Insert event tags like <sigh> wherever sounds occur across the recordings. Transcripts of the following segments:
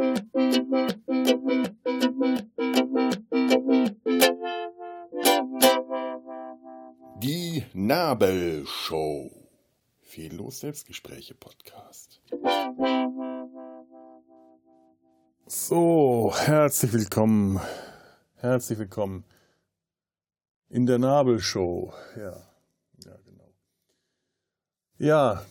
Die Nabelshow. Fehllos Selbstgespräche Podcast. So, herzlich willkommen. Herzlich willkommen in der Nabelshow. Ja, ja, genau. Ja,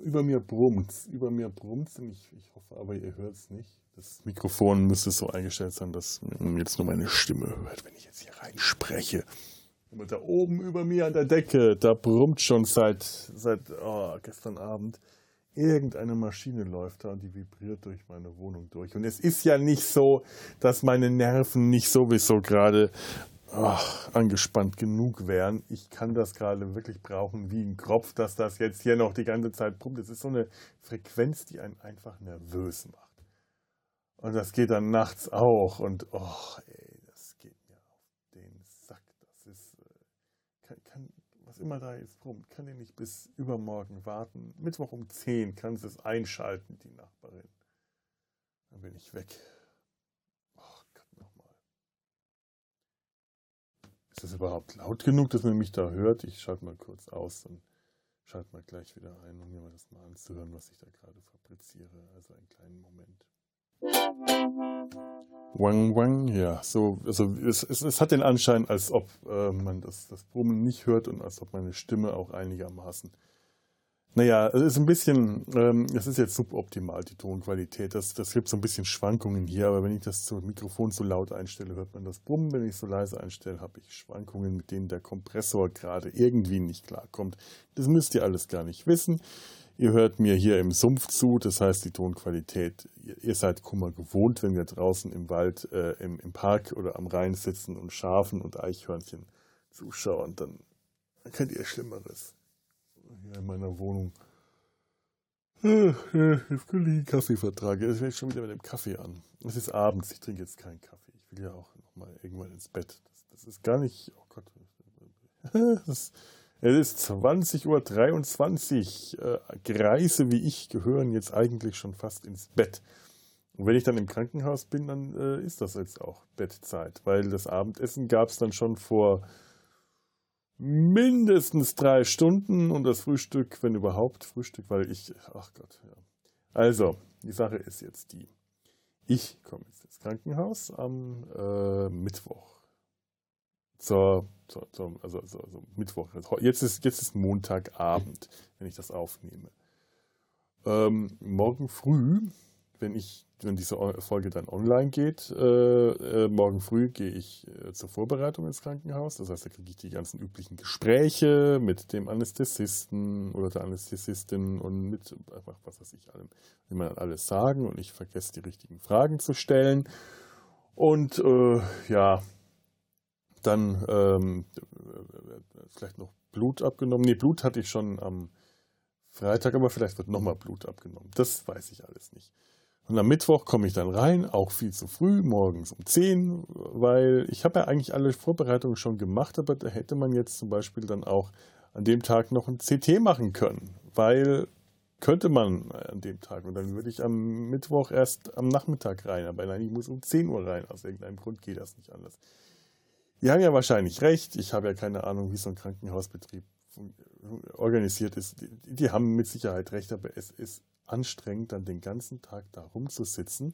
über mir brummt über mir brummt ich, ich hoffe aber, ihr hört es nicht. Das Mikrofon müsste so eingestellt sein, dass man jetzt nur meine Stimme hört, wenn ich jetzt hier reinspreche. Und da oben über mir an der Decke, da brummt schon seit, seit oh, gestern Abend irgendeine Maschine läuft da und die vibriert durch meine Wohnung durch. Und es ist ja nicht so, dass meine Nerven nicht sowieso gerade ach, angespannt genug wären. Ich kann das gerade wirklich brauchen wie ein Kropf, dass das jetzt hier noch die ganze Zeit pumpt. Das ist so eine Frequenz, die einen einfach nervös macht. Und das geht dann nachts auch. Und oh, ey, das geht mir auf den Sack. Das ist, äh, kann, kann, was immer da jetzt brummt, kann ich nicht bis übermorgen warten. Mittwoch um 10 kann sie es einschalten, die Nachbarin. Dann bin ich weg. Ist das überhaupt laut genug, dass man mich da hört? Ich schalte mal kurz aus und schalte mal gleich wieder ein, um mir das mal anzuhören, was ich da gerade fabriziere. Also einen kleinen Moment. Wang Wang, ja, so, also es, es, es hat den Anschein, als ob äh, man das, das Brummen nicht hört und als ob meine Stimme auch einigermaßen naja, es ist ein bisschen, ähm, es ist jetzt suboptimal, die Tonqualität. Das, das gibt so ein bisschen Schwankungen hier, aber wenn ich das zum Mikrofon zu laut einstelle, hört man das Brummen. Wenn ich es so leise einstelle, habe ich Schwankungen, mit denen der Kompressor gerade irgendwie nicht klarkommt. Das müsst ihr alles gar nicht wissen. Ihr hört mir hier im Sumpf zu, das heißt die Tonqualität, ihr seid Kummer gewohnt, wenn wir draußen im Wald, äh, im, im Park oder am Rhein sitzen und Schafen und Eichhörnchen zuschauen, dann kennt ihr Schlimmeres hier in meiner Wohnung. Jetzt könnte ich einen Kaffee vertragen. Jetzt fängt schon wieder mit dem Kaffee an. Es ist abends, ich trinke jetzt keinen Kaffee. Ich will ja auch nochmal irgendwann ins Bett. Das, das, ist gar nicht, oh Gott. <laughs> Das, es ist 20.23 Uhr. Äh, Greise wie ich gehören jetzt eigentlich schon fast ins Bett. Und wenn ich dann im Krankenhaus bin, dann äh, ist das jetzt auch Bettzeit, weil das Abendessen gab es dann schon vor mindestens drei Stunden und das Frühstück, wenn überhaupt Frühstück, weil ich, ach Gott, ja. Also, die Sache ist jetzt die. Ich komme jetzt ins Krankenhaus am äh, Mittwoch. Zur, zur, zur also, also, also, Mittwoch. Jetzt ist, jetzt ist Montagabend, wenn ich das aufnehme. Ähm, morgen früh wenn ich, wenn diese Folge dann online geht, äh, äh, morgen früh gehe ich äh, zur Vorbereitung ins Krankenhaus. Das heißt, da kriege ich die ganzen üblichen Gespräche mit dem Anästhesisten oder der Anästhesistin und mit einfach was weiß ich allem, wie man alles sagen und ich vergesse die richtigen Fragen zu stellen. Und äh, ja, dann ähm, vielleicht noch Blut abgenommen. Nee, Blut hatte ich schon am Freitag, aber vielleicht wird nochmal Blut abgenommen. Das weiß ich alles nicht. Und am Mittwoch komme ich dann rein, auch viel zu früh, morgens um 10, weil ich habe ja eigentlich alle Vorbereitungen schon gemacht, aber da hätte man jetzt zum Beispiel dann auch an dem Tag noch ein CT machen können, weil könnte man an dem Tag und dann würde ich am Mittwoch erst am Nachmittag rein, aber nein, ich muss um 10 Uhr rein, aus irgendeinem Grund geht das nicht anders. Die haben ja wahrscheinlich recht, ich habe ja keine Ahnung, wie so ein Krankenhausbetrieb organisiert ist. Die, die haben mit Sicherheit recht, aber es ist anstrengend, dann den ganzen Tag da rumzusitzen.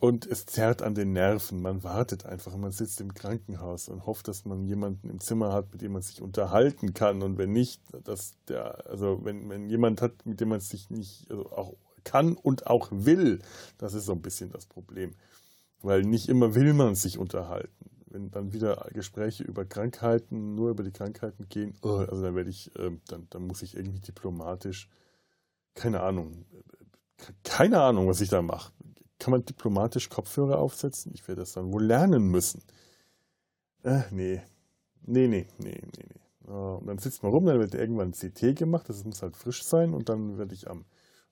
Und es zerrt an den Nerven. Man wartet einfach, man sitzt im Krankenhaus und hofft, dass man jemanden im Zimmer hat, mit dem man sich unterhalten kann. Und wenn nicht, dass der, also wenn, wenn jemand hat, mit dem man sich nicht also auch kann und auch will, das ist so ein bisschen das Problem. Weil nicht immer will man sich unterhalten. Wenn dann wieder Gespräche über Krankheiten, nur über die Krankheiten gehen, oh, also dann werde ich, ähm, dann, dann muss ich irgendwie diplomatisch keine Ahnung, keine Ahnung, was ich da mache. Kann man diplomatisch Kopfhörer aufsetzen? Ich werde das dann wohl lernen müssen. Äh, nee. Nee, nee, nee, nee, nee. und dann sitzt man rum, dann wird irgendwann ein CT gemacht, das muss halt frisch sein und dann werde ich am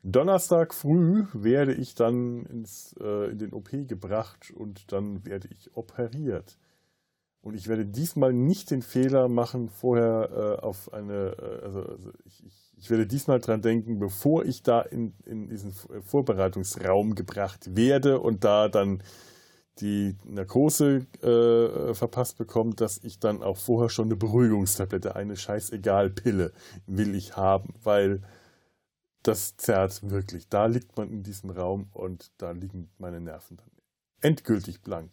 Donnerstag früh werde ich dann ins, äh, in den OP gebracht und dann werde ich operiert. Und ich werde diesmal nicht den Fehler machen, vorher äh, auf eine, äh, also, also ich, ich, werde diesmal dran denken, bevor ich da in, in diesen Vorbereitungsraum gebracht werde und da dann die Narkose äh, verpasst bekommt, dass ich dann auch vorher schon eine Beruhigungstablette, eine scheißegal Pille will ich haben, weil das zerrt wirklich. Da liegt man in diesem Raum und da liegen meine Nerven dann endgültig blank.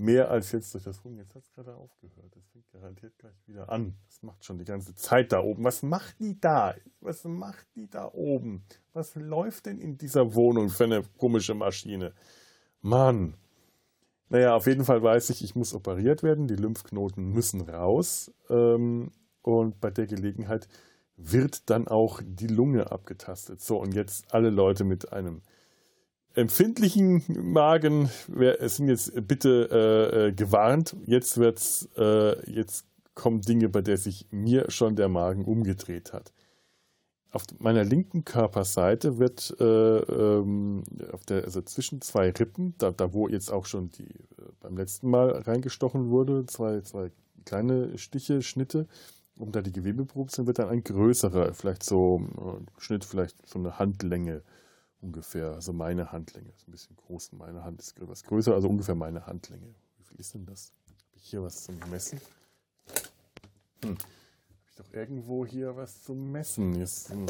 Mehr als jetzt durch das Rum. Jetzt hat es gerade aufgehört. Das fängt garantiert gleich wieder an. Das macht schon die ganze Zeit da oben. Was macht die da? Was macht die da oben? Was läuft denn in dieser Wohnung für eine komische Maschine? Mann. Naja, auf jeden Fall weiß ich, ich muss operiert werden. Die Lymphknoten müssen raus. Ähm, und bei der Gelegenheit wird dann auch die Lunge abgetastet. So, und jetzt alle Leute mit einem empfindlichen Magen sind jetzt bitte äh, äh, gewarnt. Jetzt wird's, äh, jetzt kommen Dinge, bei der sich mir schon der Magen umgedreht hat. Auf meiner linken Körperseite wird äh, ähm, der, also zwischen zwei Rippen, da, da wo jetzt auch schon die äh, beim letzten Mal reingestochen wurde, zwei, zwei kleine Stiche, Schnitte, um da die Gewebeprobe zu wird dann ein größerer, vielleicht so äh, Schnitt, vielleicht so eine Handlänge ungefähr, also meine Handlänge, ist ein bisschen groß, meine Hand ist etwas größer, also ungefähr meine Handlänge. Wie viel ist denn das? Habe ich hier was zum Messen? Hm. Habe ich doch irgendwo hier was zum Messen? Jetzt, hm.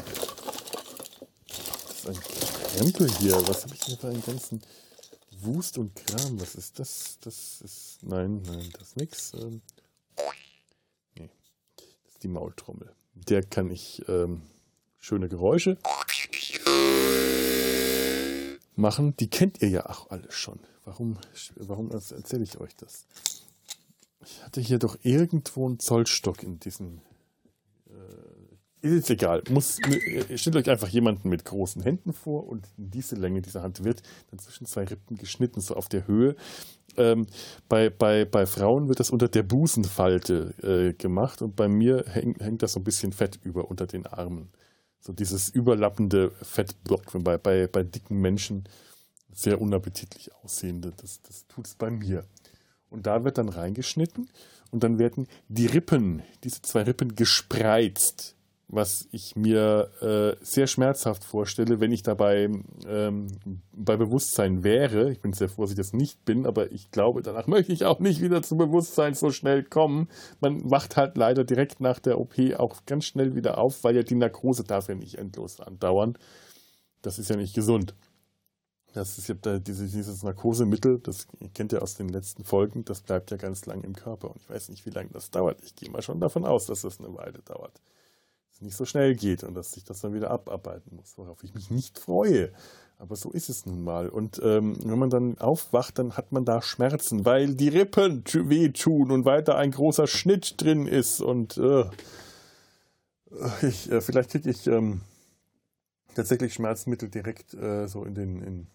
Das ist ein Krempel hier. Was habe ich denn für einen ganzen Wust und Kram? Was ist das? Das ist. Nein, nein, das ist nichts. Ähm, nee, das ist die Maultrommel. Der kann ich ähm, schöne Geräusche machen, die kennt ihr ja auch alle schon. Warum, warum erzähle ich euch das? Ich hatte hier doch irgendwo einen Zollstock in diesem. Äh, ist egal. Muss, stellt euch einfach jemanden mit großen Händen vor und diese Länge dieser Hand wird dann zwischen zwei Rippen geschnitten, so auf der Höhe. Ähm, bei, bei, bei Frauen wird das unter der Busenfalte äh, gemacht und bei mir häng, hängt das so ein bisschen Fett über unter den Armen so dieses überlappende Fettblock, bei, bei, bei dicken Menschen sehr unappetitlich aussehende. Das, das tut es bei mir. Und da wird dann reingeschnitten und dann werden die Rippen, diese zwei Rippen gespreizt was ich mir äh, sehr schmerzhaft vorstelle, wenn ich dabei ähm, bei Bewusstsein wäre. Ich bin sehr froh, dass ich das nicht bin, aber ich glaube, danach möchte ich auch nicht wieder zum Bewusstsein so schnell kommen. Man wacht halt leider direkt nach der OP auch ganz schnell wieder auf, weil ja die Narkose darf ja nicht endlos andauern. Das ist ja nicht gesund. Das ist ja dieses, dieses Narkosemittel, das kennt ihr aus den letzten Folgen, das bleibt ja ganz lang im Körper. Und ich weiß nicht, wie lange das dauert. Ich gehe mal schon davon aus, dass das eine Weile dauert nicht so schnell geht und dass ich das dann wieder abarbeiten muss, worauf ich mich nicht freue. Aber so ist es nun mal. Und ähm, wenn man dann aufwacht, dann hat man da Schmerzen, weil die Rippen wehtun und weiter ein großer Schnitt drin ist. Und äh, ich, äh, vielleicht kriege ich ähm, tatsächlich Schmerzmittel direkt äh, so in den in,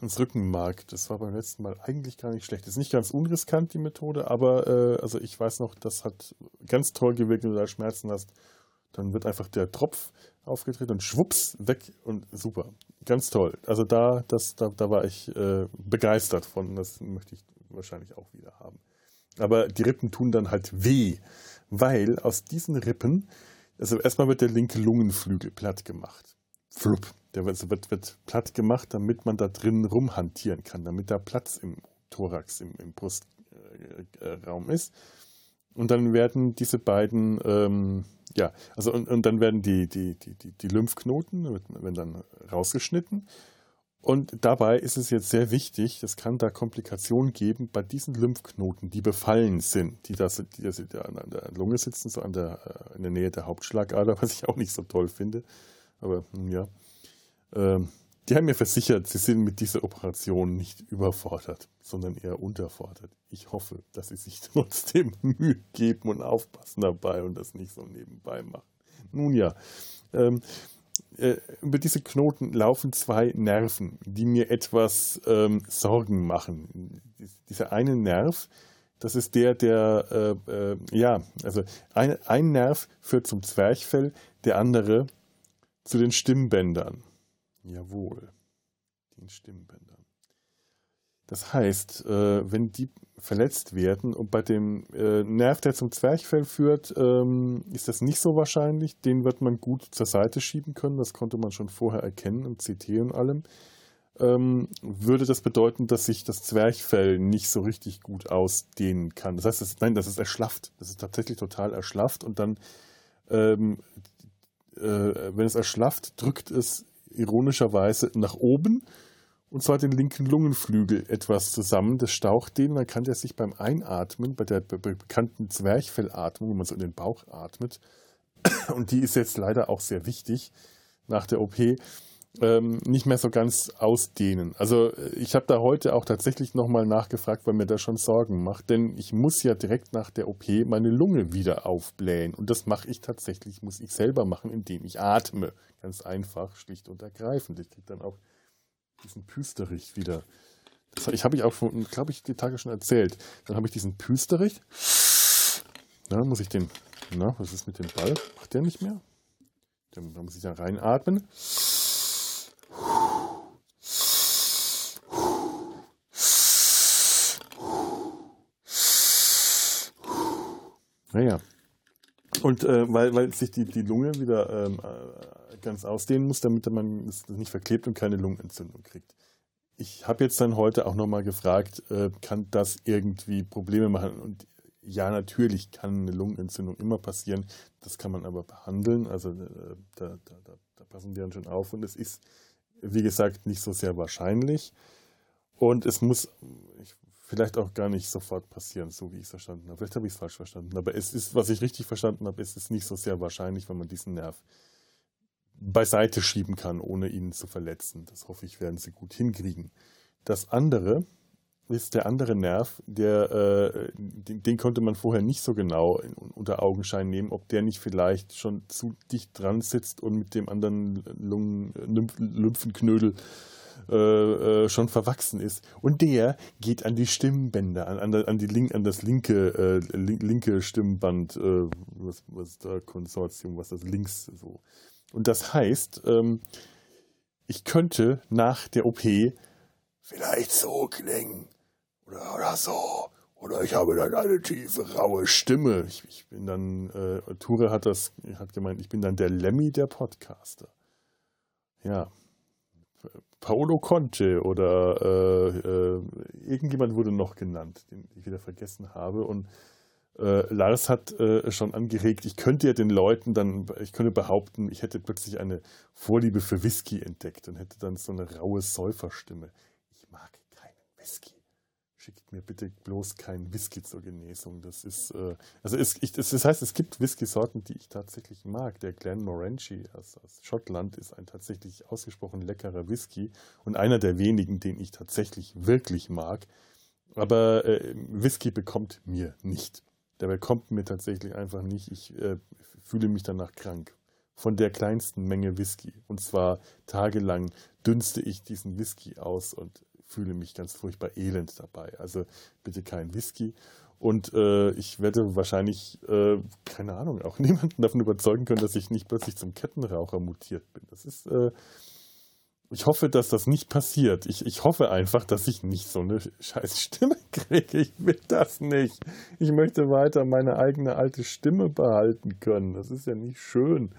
ins Rückenmark. Das war beim letzten Mal eigentlich gar nicht schlecht. Ist nicht ganz unriskant, die Methode, aber äh, also ich weiß noch, das hat ganz toll gewirkt, wenn du da Schmerzen hast dann wird einfach der Tropf aufgedreht und schwupps, weg und super. Ganz toll. Also da, das, da, da war ich äh, begeistert von. Das möchte ich wahrscheinlich auch wieder haben. Aber die Rippen tun dann halt weh, weil aus diesen Rippen, also erstmal wird der linke Lungenflügel platt gemacht. Flupp. Der wird, wird, wird platt gemacht, damit man da drin rumhantieren kann, damit da Platz im Thorax, im, im Brustraum äh, ist. Und dann werden diese beiden ähm, ja, also und, und dann werden die, die, die, die, Lymphknoten werden dann rausgeschnitten. Und dabei ist es jetzt sehr wichtig, es kann da Komplikationen geben bei diesen Lymphknoten, die befallen sind, die, das, die, die an der Lunge sitzen, so an der, äh, in der Nähe der Hauptschlagader, <laughs> was ich auch nicht so toll finde. Aber ja. Ähm, die haben mir versichert, sie sind mit dieser Operation nicht überfordert, sondern eher unterfordert. Ich hoffe, dass sie sich <laughs> trotzdem Mühe geben und aufpassen dabei und das nicht so nebenbei machen. Nun ja, ähm, äh, über diese Knoten laufen zwei Nerven, die mir etwas ähm, Sorgen machen. Dieser eine Nerv, das ist der, der, äh, äh, ja, also ein, ein Nerv führt zum Zwerchfell, der andere zu den Stimmbändern. Jawohl, den Stimmbändern. Das heißt, äh, wenn die verletzt werden und bei dem äh, Nerv, der zum Zwerchfell führt, ähm, ist das nicht so wahrscheinlich. Den wird man gut zur Seite schieben können. Das konnte man schon vorher erkennen im CT und allem. Ähm, würde das bedeuten, dass sich das Zwerchfell nicht so richtig gut ausdehnen kann. Das heißt, das, nein, das ist erschlafft. Das ist tatsächlich total erschlafft und dann, ähm, äh, wenn es erschlafft, drückt es ironischerweise nach oben und zwar den linken Lungenflügel etwas zusammen. Das staucht den, dann kann der sich beim Einatmen, bei der bekannten Zwerchfellatmung, wo man so in den Bauch atmet, <coughs> und die ist jetzt leider auch sehr wichtig nach der OP, ähm, nicht mehr so ganz ausdehnen. Also äh, ich habe da heute auch tatsächlich nochmal nachgefragt, weil mir das schon Sorgen macht, denn ich muss ja direkt nach der OP meine Lunge wieder aufblähen und das mache ich tatsächlich, muss ich selber machen, indem ich atme. Ganz einfach, schlicht und ergreifend. Ich kriege dann auch diesen Püsterich wieder. Das ich habe ich auch glaube ich, die Tage schon erzählt. Dann habe ich diesen Püsterich. Na, muss ich den, na, was ist mit dem Ball? Macht der nicht mehr? Da muss ich da reinatmen. Naja. Und äh, weil, weil sich die, die Lunge wieder ähm, äh, ganz ausdehnen muss, damit man es nicht verklebt und keine Lungenentzündung kriegt. Ich habe jetzt dann heute auch nochmal gefragt, äh, kann das irgendwie Probleme machen? Und ja, natürlich kann eine Lungenentzündung immer passieren. Das kann man aber behandeln. Also äh, da, da, da, da passen die dann schon auf. Und es ist, wie gesagt, nicht so sehr wahrscheinlich. Und es muss, ich vielleicht auch gar nicht sofort passieren, so wie ich es verstanden habe. Vielleicht habe ich es falsch verstanden. Aber es ist, was ich richtig verstanden habe, ist es nicht so sehr wahrscheinlich, wenn man diesen Nerv beiseite schieben kann, ohne ihn zu verletzen. Das hoffe ich, werden sie gut hinkriegen. Das andere ist der andere Nerv, der, äh, den, den, konnte man vorher nicht so genau in, unter Augenschein nehmen, ob der nicht vielleicht schon zu dicht dran sitzt und mit dem anderen Lungen, Lymphenknödel äh, äh, schon verwachsen ist. Und der geht an die Stimmbänder, an, an, an, die Link, an das linke, äh, linke Stimmband, äh, was, was da Konsortium, was das links so. Und das heißt, ähm, ich könnte nach der OP vielleicht so klingen oder, oder so. Oder ich habe dann eine tiefe, raue Stimme. Ich, ich bin dann, äh, Ture hat das, hat gemeint, ich bin dann der Lemmy der Podcaster. Ja, Paolo Conte oder äh, äh, irgendjemand wurde noch genannt, den ich wieder vergessen habe. Und äh, Lars hat äh, schon angeregt, ich könnte ja den Leuten dann, ich könnte behaupten, ich hätte plötzlich eine Vorliebe für Whisky entdeckt und hätte dann so eine raue Säuferstimme. Ich mag keinen Whisky schickt mir bitte bloß keinen Whisky zur Genesung. Das ist, äh, also es, ich, das, heißt, es gibt Whisky-Sorten, die ich tatsächlich mag. Der Glenmorangie aus, aus Schottland ist ein tatsächlich ausgesprochen leckerer Whisky und einer der wenigen, den ich tatsächlich wirklich mag. Aber äh, Whisky bekommt mir nicht. Der bekommt mir tatsächlich einfach nicht. Ich äh, fühle mich danach krank. Von der kleinsten Menge Whisky. Und zwar tagelang dünste ich diesen Whisky aus und fühle mich ganz furchtbar elend dabei. Also bitte kein Whisky. Und äh, ich werde wahrscheinlich, äh, keine Ahnung, auch <laughs> niemanden davon überzeugen können, dass ich nicht plötzlich zum Kettenraucher mutiert bin. Das ist, äh, ich hoffe, dass das nicht passiert. Ich, ich hoffe einfach, dass ich nicht so eine <laughs> scheiß Stimme kriege. Ich will das nicht. Ich möchte weiter meine eigene alte Stimme behalten können. Das ist ja nicht schön.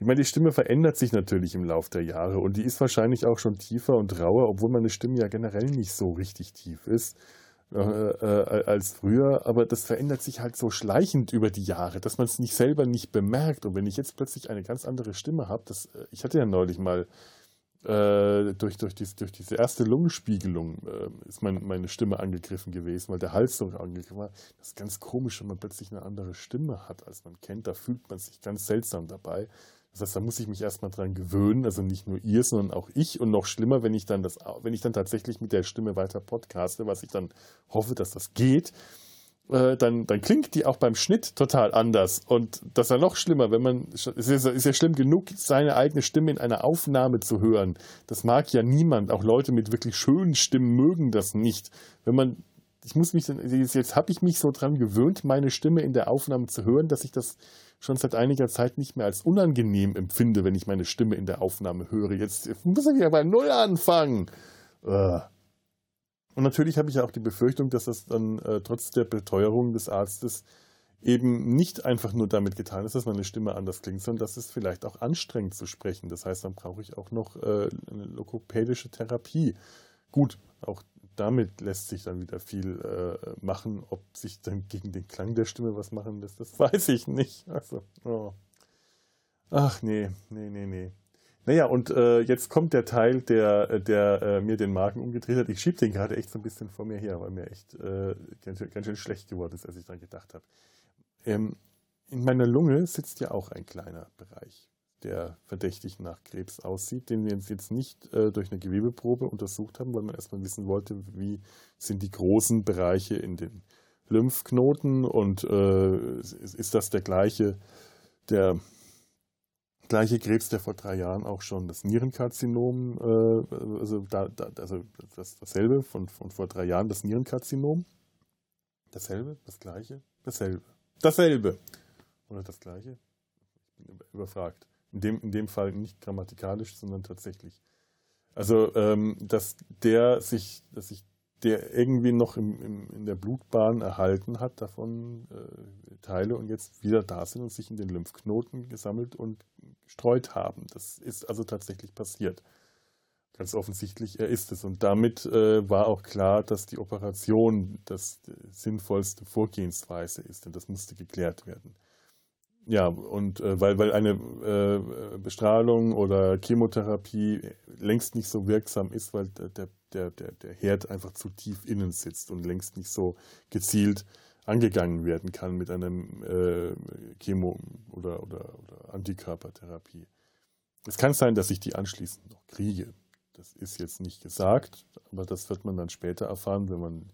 Ich meine, die Stimme verändert sich natürlich im Laufe der Jahre und die ist wahrscheinlich auch schon tiefer und rauer, obwohl meine Stimme ja generell nicht so richtig tief ist äh, äh, als früher. Aber das verändert sich halt so schleichend über die Jahre, dass man es nicht selber nicht bemerkt. Und wenn ich jetzt plötzlich eine ganz andere Stimme habe, äh, ich hatte ja neulich mal äh, durch, durch, dies, durch diese erste Lungenspiegelung äh, ist mein, meine Stimme angegriffen gewesen, weil der Hals so angegriffen war. Das ist ganz komisch, wenn man plötzlich eine andere Stimme hat, als man kennt. Da fühlt man sich ganz seltsam dabei. Das heißt, da muss ich mich erstmal dran gewöhnen, also nicht nur ihr, sondern auch ich. Und noch schlimmer, wenn ich dann das, wenn ich dann tatsächlich mit der Stimme weiter podcaste, was ich dann hoffe, dass das geht, äh, dann, dann klingt die auch beim Schnitt total anders. Und das ist ja noch schlimmer, wenn man, es ist, ist ja schlimm genug, seine eigene Stimme in einer Aufnahme zu hören. Das mag ja niemand. Auch Leute mit wirklich schönen Stimmen mögen das nicht. Wenn man ich muss mich, jetzt, jetzt habe ich mich so dran gewöhnt, meine Stimme in der Aufnahme zu hören, dass ich das schon seit einiger Zeit nicht mehr als unangenehm empfinde, wenn ich meine Stimme in der Aufnahme höre. Jetzt muss ich wieder bei Null anfangen. Und natürlich habe ich auch die Befürchtung, dass das dann äh, trotz der Beteuerung des Arztes eben nicht einfach nur damit getan ist, dass meine Stimme anders klingt, sondern dass es vielleicht auch anstrengend zu sprechen. Das heißt, dann brauche ich auch noch äh, eine lokopädische Therapie. Gut, auch damit lässt sich dann wieder viel äh, machen. Ob sich dann gegen den Klang der Stimme was machen lässt, das <laughs> weiß ich nicht. Also, oh. Ach nee, nee, nee, nee. Naja, und äh, jetzt kommt der Teil, der, der äh, mir den Magen umgedreht hat. Ich schiebe den gerade echt so ein bisschen vor mir her, weil mir echt äh, ganz, ganz, schön schlecht geworden ist, als ich daran gedacht habe. Ähm, in meiner Lunge sitzt ja auch ein kleiner Bereich, der verdächtig nach Krebs aussieht, den wir jetzt nicht äh, durch eine Gewebeprobe untersucht haben, weil man erstmal wissen wollte, wie sind die großen Bereiche in den Lymphknoten und äh, ist das der gleiche, der gleiche Krebs, der vor drei Jahren auch schon das Nierenkarzinom, äh, also, da, da, also das, dasselbe von, von vor drei Jahren, das Nierenkarzinom. Dasselbe, das gleiche, dasselbe. Dasselbe. Oder das gleiche? Ich bin überfragt. In dem, in dem Fall nicht grammatikalisch, sondern tatsächlich. Also, ähm, dass der sich, dass sich der irgendwie noch im, im, in der Blutbahn erhalten hat, davon äh, Teile und jetzt wieder da sind und sich in den Lymphknoten gesammelt und gestreut haben. Das ist also tatsächlich passiert. Ganz offensichtlich, er ist es. Und damit äh, war auch klar, dass die Operation das sinnvollste Vorgehensweise ist, denn das musste geklärt werden. Ja, und äh, weil, weil eine äh, Bestrahlung oder Chemotherapie längst nicht so wirksam ist, weil der, der, der, der Herd einfach zu tief innen sitzt und längst nicht so gezielt angegangen werden kann mit einem äh, Chemo- oder, oder, oder Antikörpertherapie. Es kann sein, dass ich die anschließend noch kriege. Das ist jetzt nicht gesagt, aber das wird man dann später erfahren, wenn man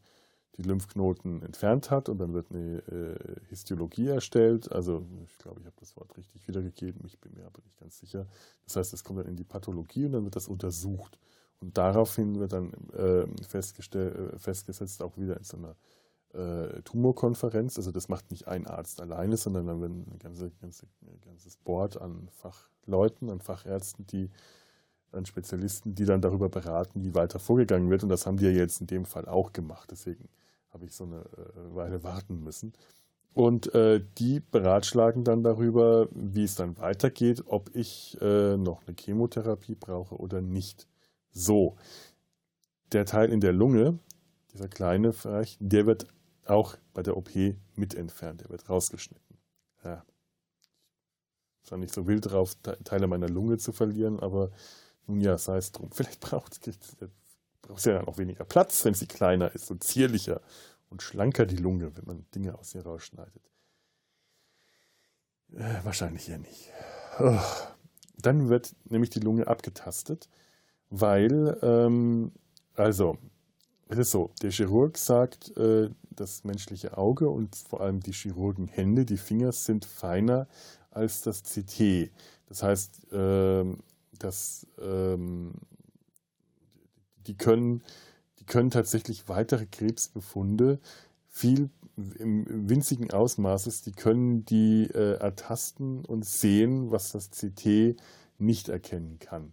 die Lymphknoten entfernt hat und dann wird eine äh, Histologie erstellt. Also ich glaube, ich habe das Wort richtig wiedergegeben, ich bin mir aber nicht ganz sicher. Das heißt, es kommt dann in die Pathologie und dann wird das untersucht. Und daraufhin wird dann äh, äh, festgesetzt, auch wieder in so einer äh, Tumorkonferenz. Also das macht nicht ein Arzt alleine, sondern dann wird ein ganze, ganze, ganzes Board an Fachleuten, an Fachärzten, die an Spezialisten, die dann darüber beraten, wie weiter vorgegangen wird. Und das haben die ja jetzt in dem Fall auch gemacht. Deswegen habe ich so eine äh, Weile warten müssen. Und äh, die beratschlagen dann darüber, wie es dann weitergeht, ob ich äh, noch eine Chemotherapie brauche oder nicht. So, der Teil in der Lunge, dieser kleine Bereich, der wird auch bei der OP mit entfernt, der wird rausgeschnitten. Ja. Ich war nicht so wild drauf, Teile meiner Lunge zu verlieren, aber nun ja, sei es drum. Vielleicht braucht es <laughs> ja dann auch weniger Platz, wenn sie kleiner ist und zierlicher und schlanker die Lunge, wenn man Dinge aus ihr rausschneidet. Äh, wahrscheinlich ja nicht. Oh. Dann wird nämlich die Lunge abgetastet, weil, ähm, also, es ist so, der Chirurg sagt, äh, das menschliche Auge und vor allem die Chirurgenhände, die Finger sind feiner als das CT. Das heißt, äh, dass ähm, die können, die können tatsächlich weitere Krebsbefunde viel im winzigen Ausmaßes, die können die äh, ertasten und sehen, was das CT nicht erkennen kann.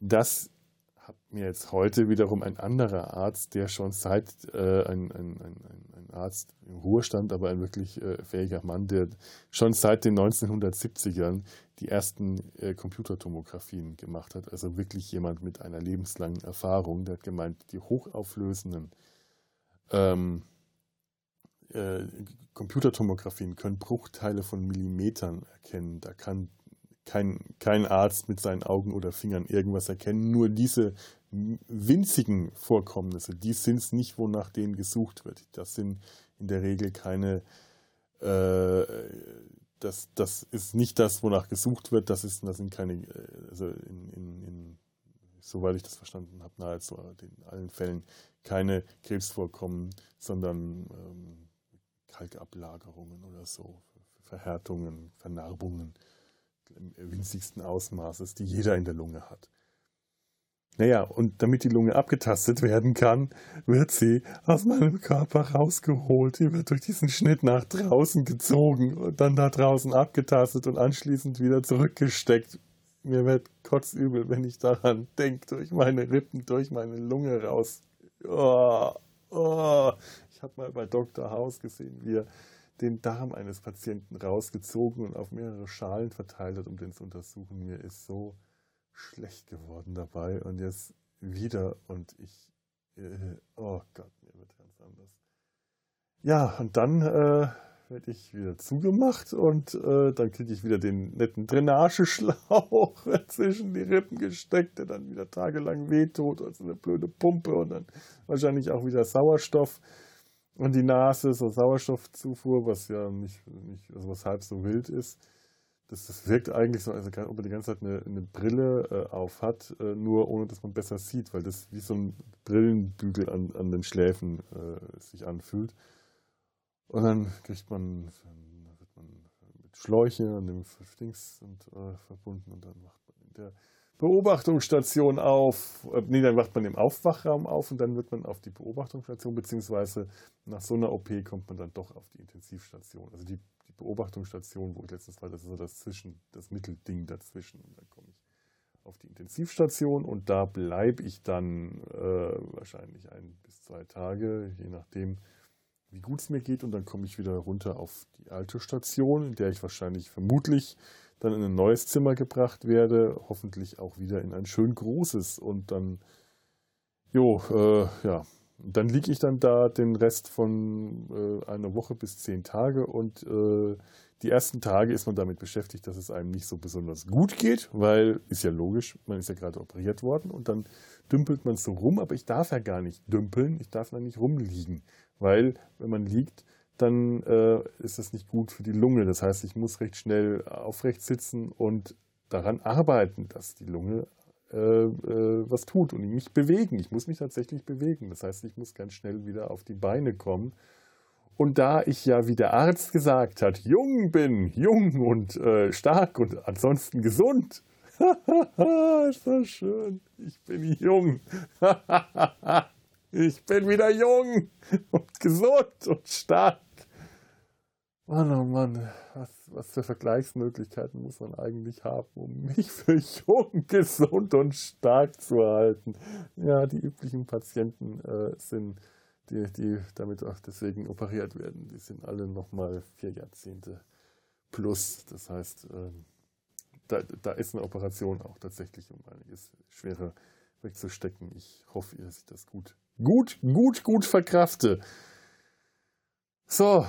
Das hat mir jetzt heute wiederum ein anderer Arzt, der schon seit, äh, ein, ein, ein, ein, Arzt im Ruhestand, aber ein wirklich äh, fähiger Mann, der schon seit den 1970ern die ersten äh, Computertomographien gemacht hat. Also wirklich jemand mit einer lebenslangen Erfahrung. Der hat gemeint, die hochauflösenden ähm, äh, Computertomographien können Bruchteile von Millimetern erkennen. Da kann kein, kein Arzt mit seinen Augen oder Fingern irgendwas erkennen. Nur diese winzigen Vorkommnisse, die sind es nicht, wonach denen gesucht wird. Das sind in der Regel keine, äh, das, das ist nicht das, wonach gesucht wird. Das, ist, das sind keine, äh, also in, in, in, soweit ich das verstanden habe, nahezu in allen Fällen keine Krebsvorkommen, sondern ähm, Kalkablagerungen oder so, Verhärtungen, Vernarbungen im winzigsten Ausmaßes, die jeder in der Lunge hat. Naja, und damit die Lunge abgetastet werden kann, wird sie aus meinem Körper rausgeholt. Die wird durch diesen Schnitt nach draußen gezogen und dann da draußen abgetastet und anschließend wieder zurückgesteckt. Mir wird kotzübel, wenn ich daran denke, durch meine Rippen, durch meine Lunge raus Oh, oh. Ich habe mal bei Dr. House gesehen, wie er den Darm eines Patienten rausgezogen und auf mehrere Schalen verteilt hat, um den zu untersuchen. Mir ist so schlecht geworden dabei und jetzt wieder und ich, äh, oh Gott, mir wird ganz anders. Ja, und dann äh, werde ich wieder zugemacht und äh, dann kriege ich wieder den netten Drainageschlauch <laughs> zwischen die Rippen gesteckt, der dann wieder tagelang wehtut, also eine blöde Pumpe und dann wahrscheinlich auch wieder Sauerstoff und die Nase, so Sauerstoffzufuhr, was ja nicht, nicht also was halb so wild ist. Das, das wirkt eigentlich so, als ob man die ganze Zeit eine, eine Brille äh, auf hat, äh, nur ohne dass man besser sieht, weil das wie so ein Brillenbügel an, an den Schläfen äh, sich anfühlt. Und dann kriegt man, dann wird man mit Schläuche an dem Dings und, äh, verbunden und dann macht man in der Beobachtungsstation auf. Äh, nee, dann macht man im Aufwachraum auf und dann wird man auf die Beobachtungsstation, beziehungsweise nach so einer OP kommt man dann doch auf die Intensivstation. Also die, die Beobachtungsstation, wo ich letztens war, das ist so das Zwischen, das Mittelding dazwischen. Und dann komme ich auf die Intensivstation und da bleibe ich dann äh, wahrscheinlich ein bis zwei Tage, je nachdem, wie gut es mir geht. Und dann komme ich wieder runter auf die alte Station, in der ich wahrscheinlich vermutlich dann in ein neues Zimmer gebracht werde. Hoffentlich auch wieder in ein schön großes. Und dann, jo, äh, ja, dann liege ich dann da den Rest von äh, einer Woche bis zehn Tage und äh, die ersten Tage ist man damit beschäftigt, dass es einem nicht so besonders gut geht, weil ist ja logisch, man ist ja gerade operiert worden und dann dümpelt man so rum, aber ich darf ja gar nicht dümpeln, ich darf da nicht rumliegen, weil wenn man liegt, dann äh, ist das nicht gut für die Lunge. Das heißt, ich muss recht schnell aufrecht sitzen und daran arbeiten, dass die Lunge was tut und mich bewegen. Ich muss mich tatsächlich bewegen. Das heißt, ich muss ganz schnell wieder auf die Beine kommen. Und da ich ja, wie der Arzt gesagt hat, jung bin, jung und äh, stark und ansonsten gesund, <laughs> ist das schön. Ich bin jung. <laughs> Ich bin wieder jung und gesund und stark. Mann, oh Mann, was, was für Vergleichsmöglichkeiten muss man eigentlich haben, um mich <laughs> für jung, gesund und stark zu halten? Ja, die üblichen Patienten äh, sind, die, die damit auch deswegen operiert werden, die sind alle nochmal vier Jahrzehnte plus. Das heißt, äh, da, da ist eine Operation auch tatsächlich um einiges schwerer wegzustecken. Ich hoffe, dass ich das gut gut, gut, gut verkrafte. So,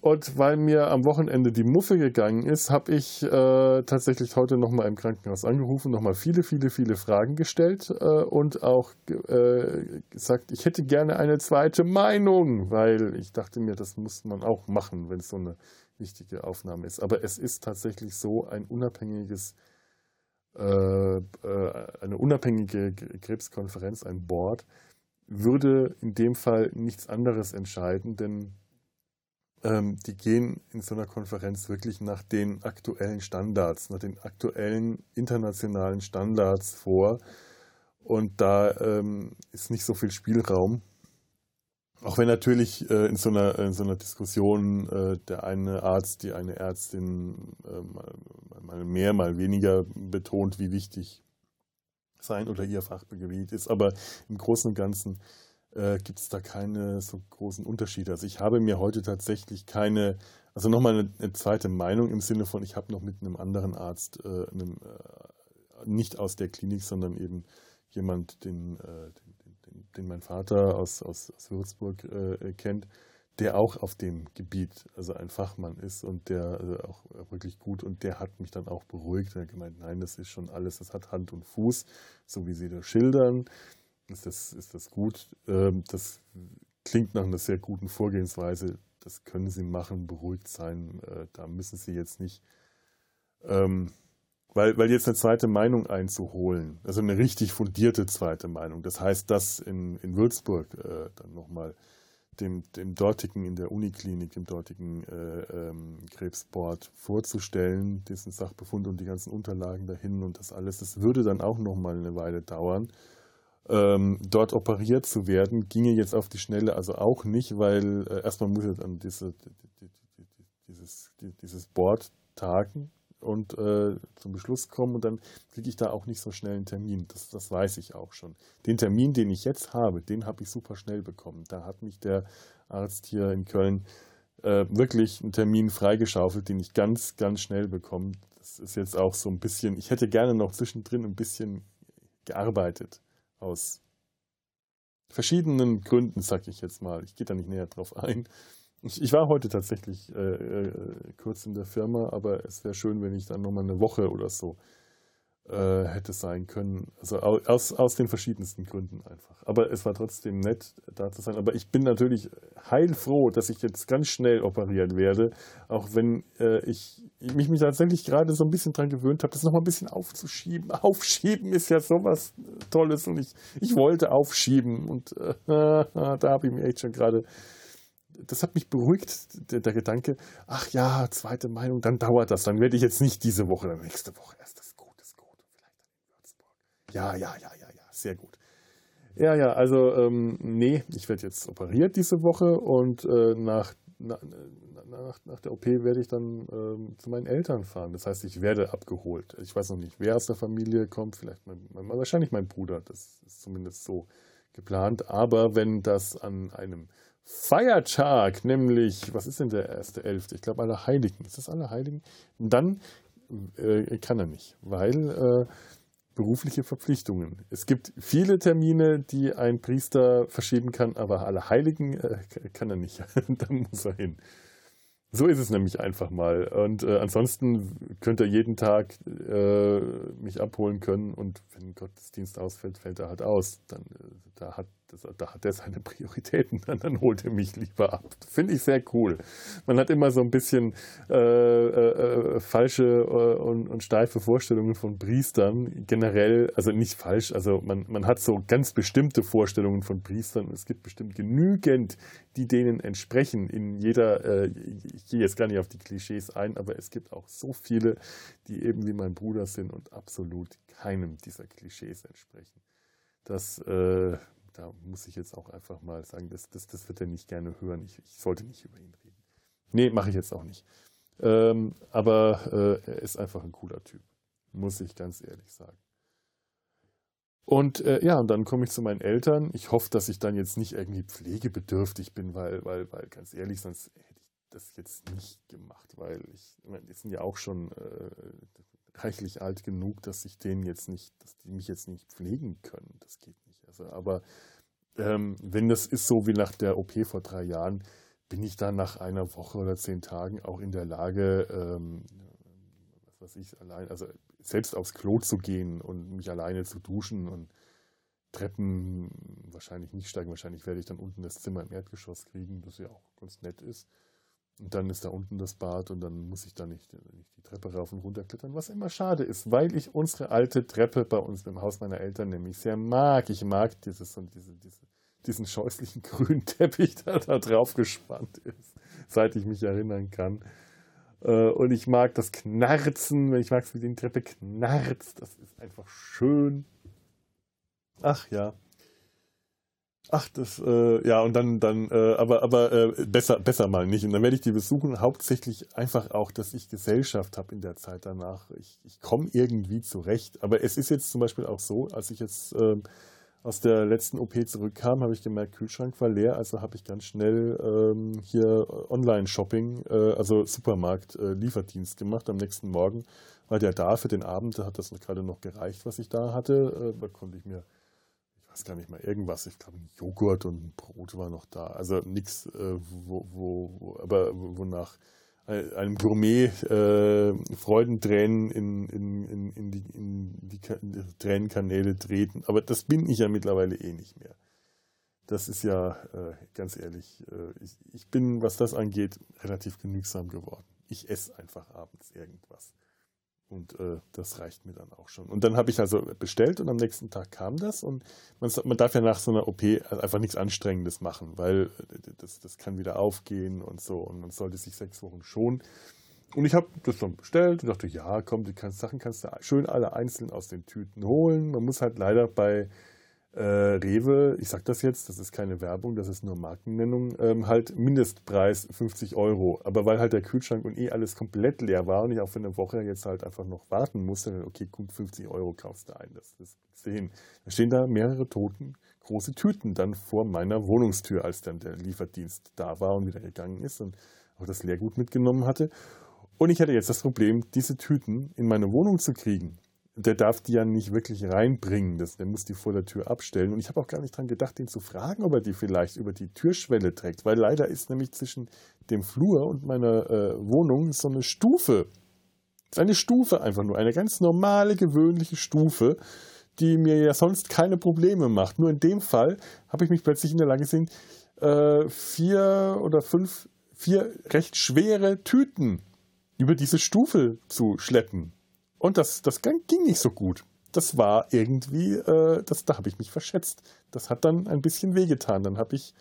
und weil mir am Wochenende die Muffe gegangen ist, habe ich äh, tatsächlich heute nochmal im Krankenhaus angerufen, nochmal viele, viele, viele Fragen gestellt äh, und auch äh, gesagt, ich hätte gerne eine zweite Meinung, weil ich dachte mir, das muss man auch machen, wenn es so eine wichtige Aufnahme ist. Aber es ist tatsächlich so ein unabhängiges, äh, äh, eine unabhängige Krebskonferenz, ein Board, würde in dem Fall nichts anderes entscheiden, denn ähm, die gehen in so einer Konferenz wirklich nach den aktuellen Standards, nach den aktuellen internationalen Standards vor. Und da ähm, ist nicht so viel Spielraum. Auch wenn natürlich äh, in, so einer, in so einer Diskussion äh, der eine Arzt, die eine Ärztin äh, mal, mehr, mal weniger betont, wie wichtig sein oder ihr Fachgebiet ist. Aber im Großen und Ganzen äh, gibt es da keine so großen Unterschiede. Also ich habe mir heute tatsächlich keine, also nochmal eine, eine zweite Meinung im Sinne von, ich habe noch mit einem anderen Arzt, äh, einem, äh, nicht aus der Klinik, sondern eben jemand, den, äh, den, den, den, mein Vater aus, aus, aus Würzburg äh, kennt, der auch auf dem Gebiet, also ein Fachmann ist und der also auch wirklich gut und der hat mich dann auch beruhigt. Er hat gemeint, nein, das ist schon alles, das hat Hand und Fuß, so wie Sie das schildern, ist das, ist das gut. Ähm, das klingt nach einer sehr guten Vorgehensweise. Das können Sie machen, beruhigt sein. Äh, da müssen Sie jetzt nicht, ähm, weil, weil jetzt eine zweite Meinung einzuholen, also eine richtig fundierte zweite Meinung, das heißt, das in, in Würzburg äh, dann nochmal dem, dem dortigen, in der Uniklinik, dem dortigen äh, ähm, Krebsboard vorzustellen, diesen Sachbefund und die ganzen Unterlagen dahin und das alles. Das würde dann auch noch mal eine Weile dauern. Ähm, dort operiert zu werden, ginge jetzt auf die Schnelle also auch nicht, weil äh, erstmal muss er dann diese, die, die, die, dieses, dieses Board tagen, und äh, zum Beschluss kommen und dann kriege ich da auch nicht so schnell einen Termin. Das, das weiß ich auch schon. Den Termin, den ich jetzt habe, den habe ich super schnell bekommen. Da hat mich der Arzt hier in Köln äh, wirklich einen Termin freigeschaufelt, den ich ganz, ganz schnell bekomme. Das ist jetzt auch so ein bisschen, ich hätte gerne noch zwischendrin ein bisschen gearbeitet aus verschiedenen Gründen, sag ich jetzt mal. Ich gehe da nicht näher drauf ein. Ich, ich war heute tatsächlich äh, äh, kurz in der Firma, aber es wäre schön, wenn ich dann nochmal eine Woche oder so äh, hätte sein können. Also aus, aus den verschiedensten Gründen einfach. Aber es war trotzdem nett, da zu sein. Aber ich bin natürlich heilfroh, dass ich jetzt ganz schnell operiert werde, auch wenn äh, ich, ich mich, tatsächlich gerade so ein bisschen dran gewöhnt habe, das nochmal ein bisschen aufzuschieben. <laughs> Aufschieben ist ja sowas Tolles und ich, ich wollte aufschieben und äh, <laughs> da habe ich mich echt schon gerade das hat mich beruhigt, der, der, Gedanke, ach ja, zweite Meinung, dann dauert das, dann werde ich jetzt nicht diese Woche oder nächste Woche erst ja, ja, ja, ja, ja, sehr gut. Ja, ja, also ähm, nee, ich werde jetzt operiert diese Woche und äh, nach, na, nach, nach der OP werde ich dann ähm, zu meinen Eltern fahren. Das heißt, ich werde abgeholt. Ich weiß noch nicht, wer aus der Familie kommt, vielleicht mein, mein, wahrscheinlich mein Bruder, das ist zumindest so geplant. Aber wenn das an einem Feiertag, nämlich, was ist denn der erste Elfte? Ich glaube, alle Heiligen. Ist das alle Heiligen? Dann äh, kann er nicht, weil äh, berufliche Verpflichtungen. Es gibt viele Termine, die ein Priester verschieben kann, aber alle Heiligen äh, kann er nicht. <laughs> da muss er hin. So ist es nämlich einfach mal. Und äh, ansonsten könnt ihr jeden Tag äh, mich abholen können und wenn Gottesdienst ausfällt, fällt er halt aus. Dann, äh, da hat da hat er seine <laughs> Prioritäten, dann, dann holt er mich lieber ab. Finde ich sehr cool. Man hat immer so ein bisschen äh, äh, äh falsche äh, und, und, steife Vorstellungen von Priestern. Generell, also nicht falsch, also man, man hat so ganz bestimmte Vorstellungen von Priestern. Es gibt bestimmt genügend, die denen entsprechen. In jeder, äh, ich gehe jetzt gar nicht auf die Klischees ein, aber es gibt auch so viele, die eben wie mein Bruder sind und absolut keinem dieser Klischees entsprechen. Das äh, da muss ich jetzt auch einfach mal sagen, das, das, das wird er nicht gerne hören. Ich, ich sollte nicht über ihn reden. Nee, mache ich jetzt auch nicht. Ähm, aber äh, er ist einfach ein cooler Typ, muss ich ganz ehrlich sagen. Und äh, ja, und dann komme ich zu meinen Eltern. Ich hoffe, dass ich dann jetzt nicht irgendwie pflegebedürftig bin, weil, weil, weil ganz ehrlich, sonst hätte ich das jetzt nicht gemacht, weil ich, ich meine, die sind ja auch schon äh, reichlich alt genug, dass ich denen jetzt nicht, dass die mich jetzt nicht pflegen können. Das geht nicht. Also, aber ähm, wenn das ist so wie nach der OP vor drei Jahren, bin ich dann nach einer Woche oder zehn Tagen auch in der Lage, ähm, was ich, allein, also selbst aufs Klo zu gehen und mich alleine zu duschen und Treppen wahrscheinlich nicht steigen. Wahrscheinlich werde ich dann unten das Zimmer im Erdgeschoss kriegen, das ja auch ganz nett ist. Und dann ist da unten das Bad und dann muss ich da nicht, nicht die Treppe rauf und runter klettern, was immer schade ist, weil ich unsere alte Treppe bei uns im Haus meiner Eltern nämlich sehr mag. Ich mag dieses und diese, diese, diesen scheußlichen <laughs> grünen Teppich, der da drauf gespannt ist, seit ich mich erinnern kann. Äh, und ich mag das Knarzen, ich mag es, wie die Treppe knarzt, das ist einfach schön. Ach ja. Ach, das, äh, ja, und dann, dann, äh, aber, aber äh, besser, besser mal nicht. Und dann werde ich die besuchen, hauptsächlich einfach auch, dass ich Gesellschaft habe in der Zeit danach. Ich, ich komme irgendwie zurecht. Aber es ist jetzt zum Beispiel auch so, als ich jetzt ähm, aus der letzten OP zurückkam, habe ich gemerkt, Kühlschrank war leer, also habe ich ganz schnell ähm, hier Online-Shopping, äh, also Supermarkt-Lieferdienst äh, gemacht am nächsten Morgen, weil der da für den Abend, da hat das gerade noch gereicht, was ich da hatte. Äh, da konnte ich mir weiß gar nicht mal, irgendwas, ich glaube Joghurt und Brot war noch da. Also nichts, äh, wo, wo, wo, aber wonach einem Gourmet äh, Freudentränen in, in, in, in, die, in die Tränenkanäle treten. Aber das bin ich ja mittlerweile eh nicht mehr. Das ist ja, äh, ganz ehrlich, äh, ich, ich bin, was das angeht, relativ genügsam geworden. Ich esse einfach abends irgendwas. Und äh, das reicht mir dann auch schon. Und dann habe ich also bestellt und am nächsten Tag kam das. Und man, man, darf ja nach so einer OP einfach nichts Anstrengendes machen, weil äh, das, das kann wieder aufgehen und so. Und man sollte sich sechs Wochen schonen. Und ich habe das dann bestellt und dachte, ja, komm, die kannst, Sachen kannst du schön alle einzeln aus den Tüten holen. Man muss halt leider bei äh, Rewe, ich sage das jetzt, das ist keine Werbung, das ist nur Markennennung, ähm, halt Mindestpreis 50 Euro. Aber weil halt der Kühlschrank und eh alles komplett leer war und ich auch für eine Woche jetzt halt einfach noch warten musste, okay, gut, 50 Euro kaufst du ein, das, du hin. Da stehen da mehrere Toten, große Tüten dann vor meiner Wohnungstür, als dann der Lieferdienst da war und wieder gegangen ist und auch das Leergut mitgenommen hatte. Und ich hatte jetzt das Problem, diese Tüten in meine Wohnung zu kriegen der darf die ja nicht wirklich reinbringen. Das, der muss die vor der Tür abstellen. Und ich habe auch gar nicht dran gedacht, ihn zu fragen, ob er die vielleicht über die Türschwelle trägt. Weil leider ist nämlich zwischen dem Flur und meiner äh, Wohnung so eine Stufe. Eine Stufe einfach nur. Eine ganz normale, gewöhnliche Stufe, die mir ja sonst keine Probleme macht. Nur in dem Fall habe ich mich plötzlich in der Lage gesehen, äh, vier oder fünf, vier recht schwere Tüten über diese Stufe zu schleppen. Und das, das ging nicht so gut. Das war irgendwie, äh, das, da habe ich mich verschätzt. Das hat dann ein bisschen wehgetan. Dann habe ich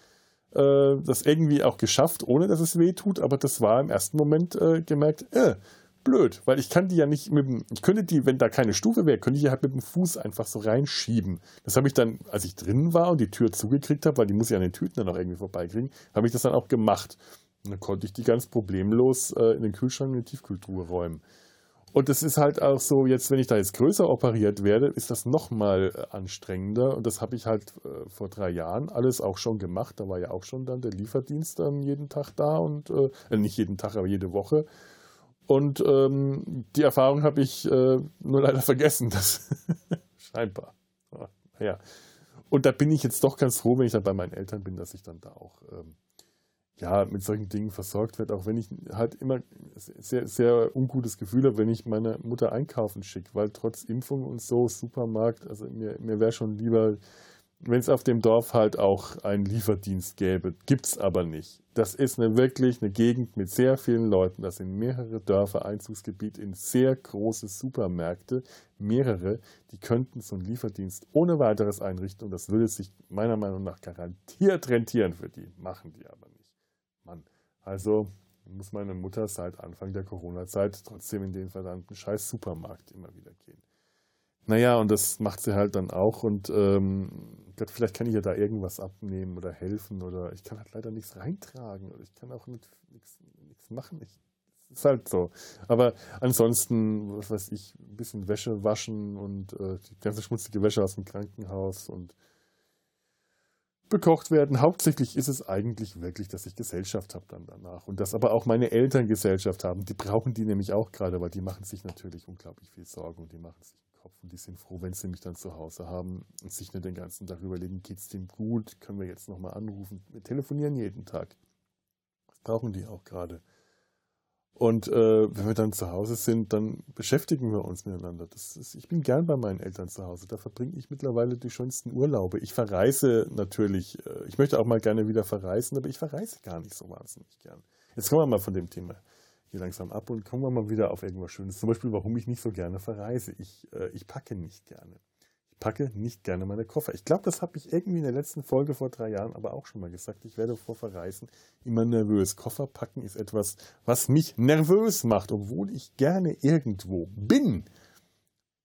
äh, das irgendwie auch geschafft, ohne dass es weh tut. Aber das war im ersten Moment äh, gemerkt, äh, blöd, weil ich kann die ja nicht mit dem, ich könnte die, wenn da keine Stufe wäre, könnte ich die halt mit dem Fuß einfach so reinschieben. Das habe ich dann, als ich drin war und die Tür zugekriegt habe, weil die muss ich an den Tüten dann auch irgendwie vorbeikriegen, habe ich das dann auch gemacht. Und dann konnte ich die ganz problemlos äh, in den Kühlschrank in die Tiefkühltruhe räumen. Und es ist halt auch so, jetzt, wenn ich da jetzt größer operiert werde, ist das nochmal äh, anstrengender. Und das habe ich halt äh, vor drei Jahren alles auch schon gemacht. Da war ja auch schon dann der Lieferdienst dann jeden Tag da und äh, äh nicht jeden Tag, aber jede Woche. Und ähm, die Erfahrung habe ich äh, nur leider vergessen. <laughs> Das scheinbar. Ja. Und da bin ich jetzt doch ganz froh, wenn ich dann bei meinen Eltern bin, dass ich dann da auch ähm, ja, mit solchen Dingen versorgt wird, auch wenn ich halt immer sehr, sehr ungutes Gefühl habe, wenn ich meine Mutter einkaufen schicke, weil trotz Impfung und so, Supermarkt, also mir, mir wäre schon lieber, wenn es auf dem Dorf halt auch einen Lieferdienst gäbe, gibt es aber nicht. Das ist eine, wirklich eine Gegend mit sehr vielen Leuten. Das sind mehrere Dörfer, Einzugsgebiet in sehr große Supermärkte, mehrere, die könnten so einen Lieferdienst ohne weiteres einrichten und das würde sich meiner Meinung nach garantiert rentieren für die, machen die aber nicht. Also muss meine Mutter seit Anfang der Corona-Zeit trotzdem in den verdammten scheiß Supermarkt immer wieder gehen. Naja, und das macht sie halt dann auch und ähm, Gott, vielleicht kann ich ja da irgendwas abnehmen oder helfen oder ich kann halt leider nichts reintragen oder ich kann auch nichts, machen. Ich, ist halt so. Aber ansonsten, was weiß ich, ein bisschen Wäsche waschen und äh, die ganze schmutzige Wäsche aus dem Krankenhaus und bekocht werden. Hauptsächlich ist es eigentlich wirklich, dass ich Gesellschaft habe dann danach. Und dass aber auch meine Eltern Gesellschaft haben. Die brauchen die nämlich auch gerade, weil die machen sich natürlich unglaublich viel Sorgen und die machen sich den Kopf und die sind froh, wenn sie mich dann zu Hause haben und sich nicht den ganzen Tag überlegen, geht es dem gut, können wir jetzt nochmal anrufen. Wir telefonieren jeden Tag. Das brauchen die auch gerade. Und äh, wenn wir dann zu Hause sind, dann beschäftigen wir uns miteinander. Ist, ich bin gern bei meinen Eltern zu Hause. Da verbringe ich mittlerweile die schönsten Urlaube. Ich verreise natürlich. Äh, ich möchte auch mal gerne wieder verreisen, aber ich verreise gar nicht so wahnsinnig gern. Jetzt kommen wir mal von dem Thema hier langsam ab und kommen wir mal wieder auf irgendwas Schönes. Zum Beispiel, warum ich nicht so gerne verreise. Ich, äh, ich packe nicht gerne packe nicht gerne meine Koffer. Ich glaube, das habe ich irgendwie in der letzten Folge vor drei Jahren aber auch schon mal gesagt. Ich werde vor Verreisen immer nervös. Koffer packen ist etwas, was mich nervös macht, obwohl ich gerne irgendwo bin.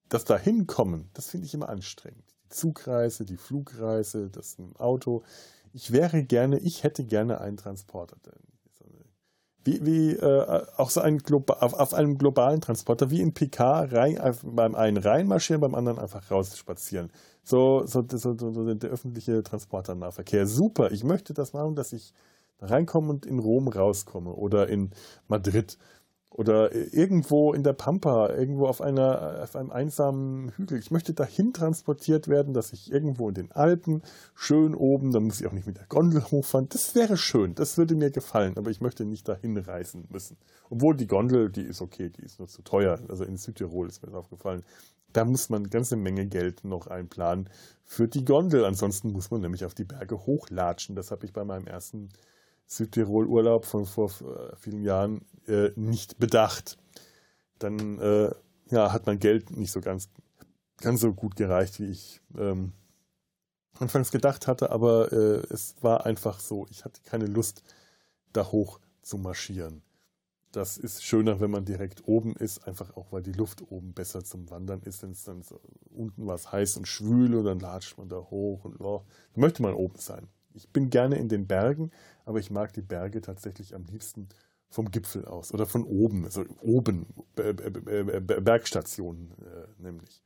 Das Dahinkommen, das finde ich immer anstrengend. Die Zugreise, die Flugreise, das Auto. Ich wäre gerne, ich hätte gerne einen Transporter wie, wie äh, auch so ein auf, auf, einem globalen Transporter, wie in PK, rein, beim einen reinmarschieren, beim anderen einfach rausspazieren. So, so, so, so der öffentliche Transporternahverkehr. Super, ich möchte das machen, dass ich reinkomme und in Rom rauskomme oder in Madrid oder irgendwo in der Pampa, irgendwo auf, einer, auf einem einsamen Hügel. Ich möchte dahin transportiert werden, dass ich irgendwo in den Alpen, schön oben, dann muss ich auch nicht mit der Gondel hochfahren. Das wäre schön, das würde mir gefallen, aber ich möchte nicht dahin reisen müssen. Obwohl die Gondel, die ist okay, die ist nur zu teuer. Also in Südtirol ist mir das aufgefallen. Da muss man eine ganze Menge Geld noch einplanen für die Gondel. Ansonsten muss man nämlich auf die Berge hochlatschen. Das habe ich bei meinem ersten Südtirol-Urlaub von vor äh, vielen Jahren äh, nicht bedacht. Dann äh, ja, hat mein Geld nicht so ganz, ganz so gut gereicht, wie ich ähm, anfangs gedacht hatte, aber äh, es war einfach so, ich hatte keine Lust, da hoch zu marschieren. das ist schöner, wenn man direkt oben ist, einfach auch, weil die Luft oben besser zum Wandern ist. Wenn es dann so, unten was heiß und schwül und dann latscht man da hoch und oh, da möchte man oben sein. Ich bin gerne in den Bergen, aber ich mag die Berge tatsächlich am liebsten vom Gipfel aus oder von oben, also oben, Bergstationen äh, nämlich.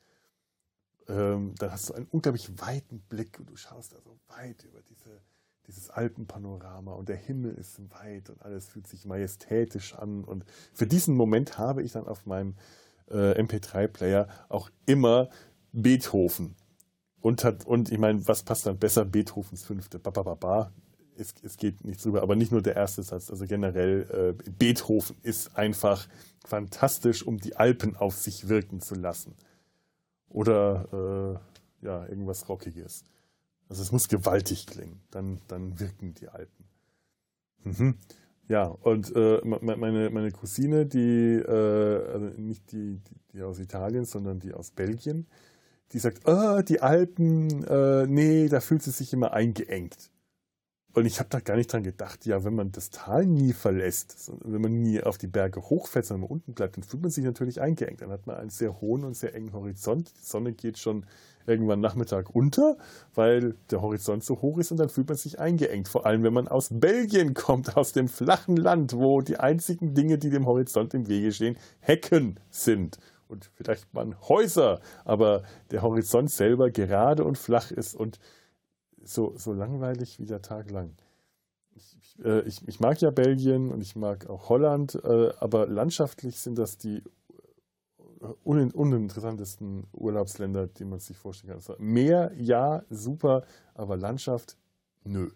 Ähm, dann hast du einen unglaublich weiten Blick und du schaust da so weit über diese, dieses Alpenpanorama und der Himmel ist weit und alles fühlt sich majestätisch an. Und für diesen Moment habe ich dann auf meinem äh, MP3-Player auch immer Beethoven. Und, hat, und ich meine, was passt dann besser? Beethovens fünfte. Ba, ba, ba, ba es, es geht nichts drüber, aber nicht nur der erste Satz, also generell äh, Beethoven ist einfach fantastisch, um die Alpen auf sich wirken zu lassen. Oder äh, ja, irgendwas Rockiges. Also es muss gewaltig klingen, dann, dann wirken die Alpen. Mhm. Ja, und äh, meine, meine Cousine, die, äh, also nicht die, die, die, aus Italien, sondern die aus Belgien, die sagt, oh, die Alpen, äh, nee, da fühlt sie sich immer eingeengt. Und ich habe da gar nicht dran gedacht, ja, wenn man das Tal nie verlässt, wenn man nie auf die Berge hochfährt, sondern unten bleibt, dann fühlt man sich natürlich eingeengt. Dann hat man einen sehr hohen und sehr engen Horizont. Die Sonne geht schon irgendwann Nachmittag unter, weil der Horizont so hoch ist und dann fühlt man sich eingeengt. Vor allem, wenn man aus Belgien kommt, aus dem flachen Land, wo die einzigen Dinge, die dem Horizont im Wege stehen, Hecken sind. Und vielleicht mal Häuser, aber der Horizont selber gerade und flach ist und so, so langweilig wie der Tag lang. Ich, ich, äh, ich, mag ja Belgien und ich mag auch Holland, äh, aber landschaftlich sind das die äh, un uninteressantesten Urlaubsländer, die man sich vorstellen kann. Also Meer, ja, super, aber Landschaft, nö.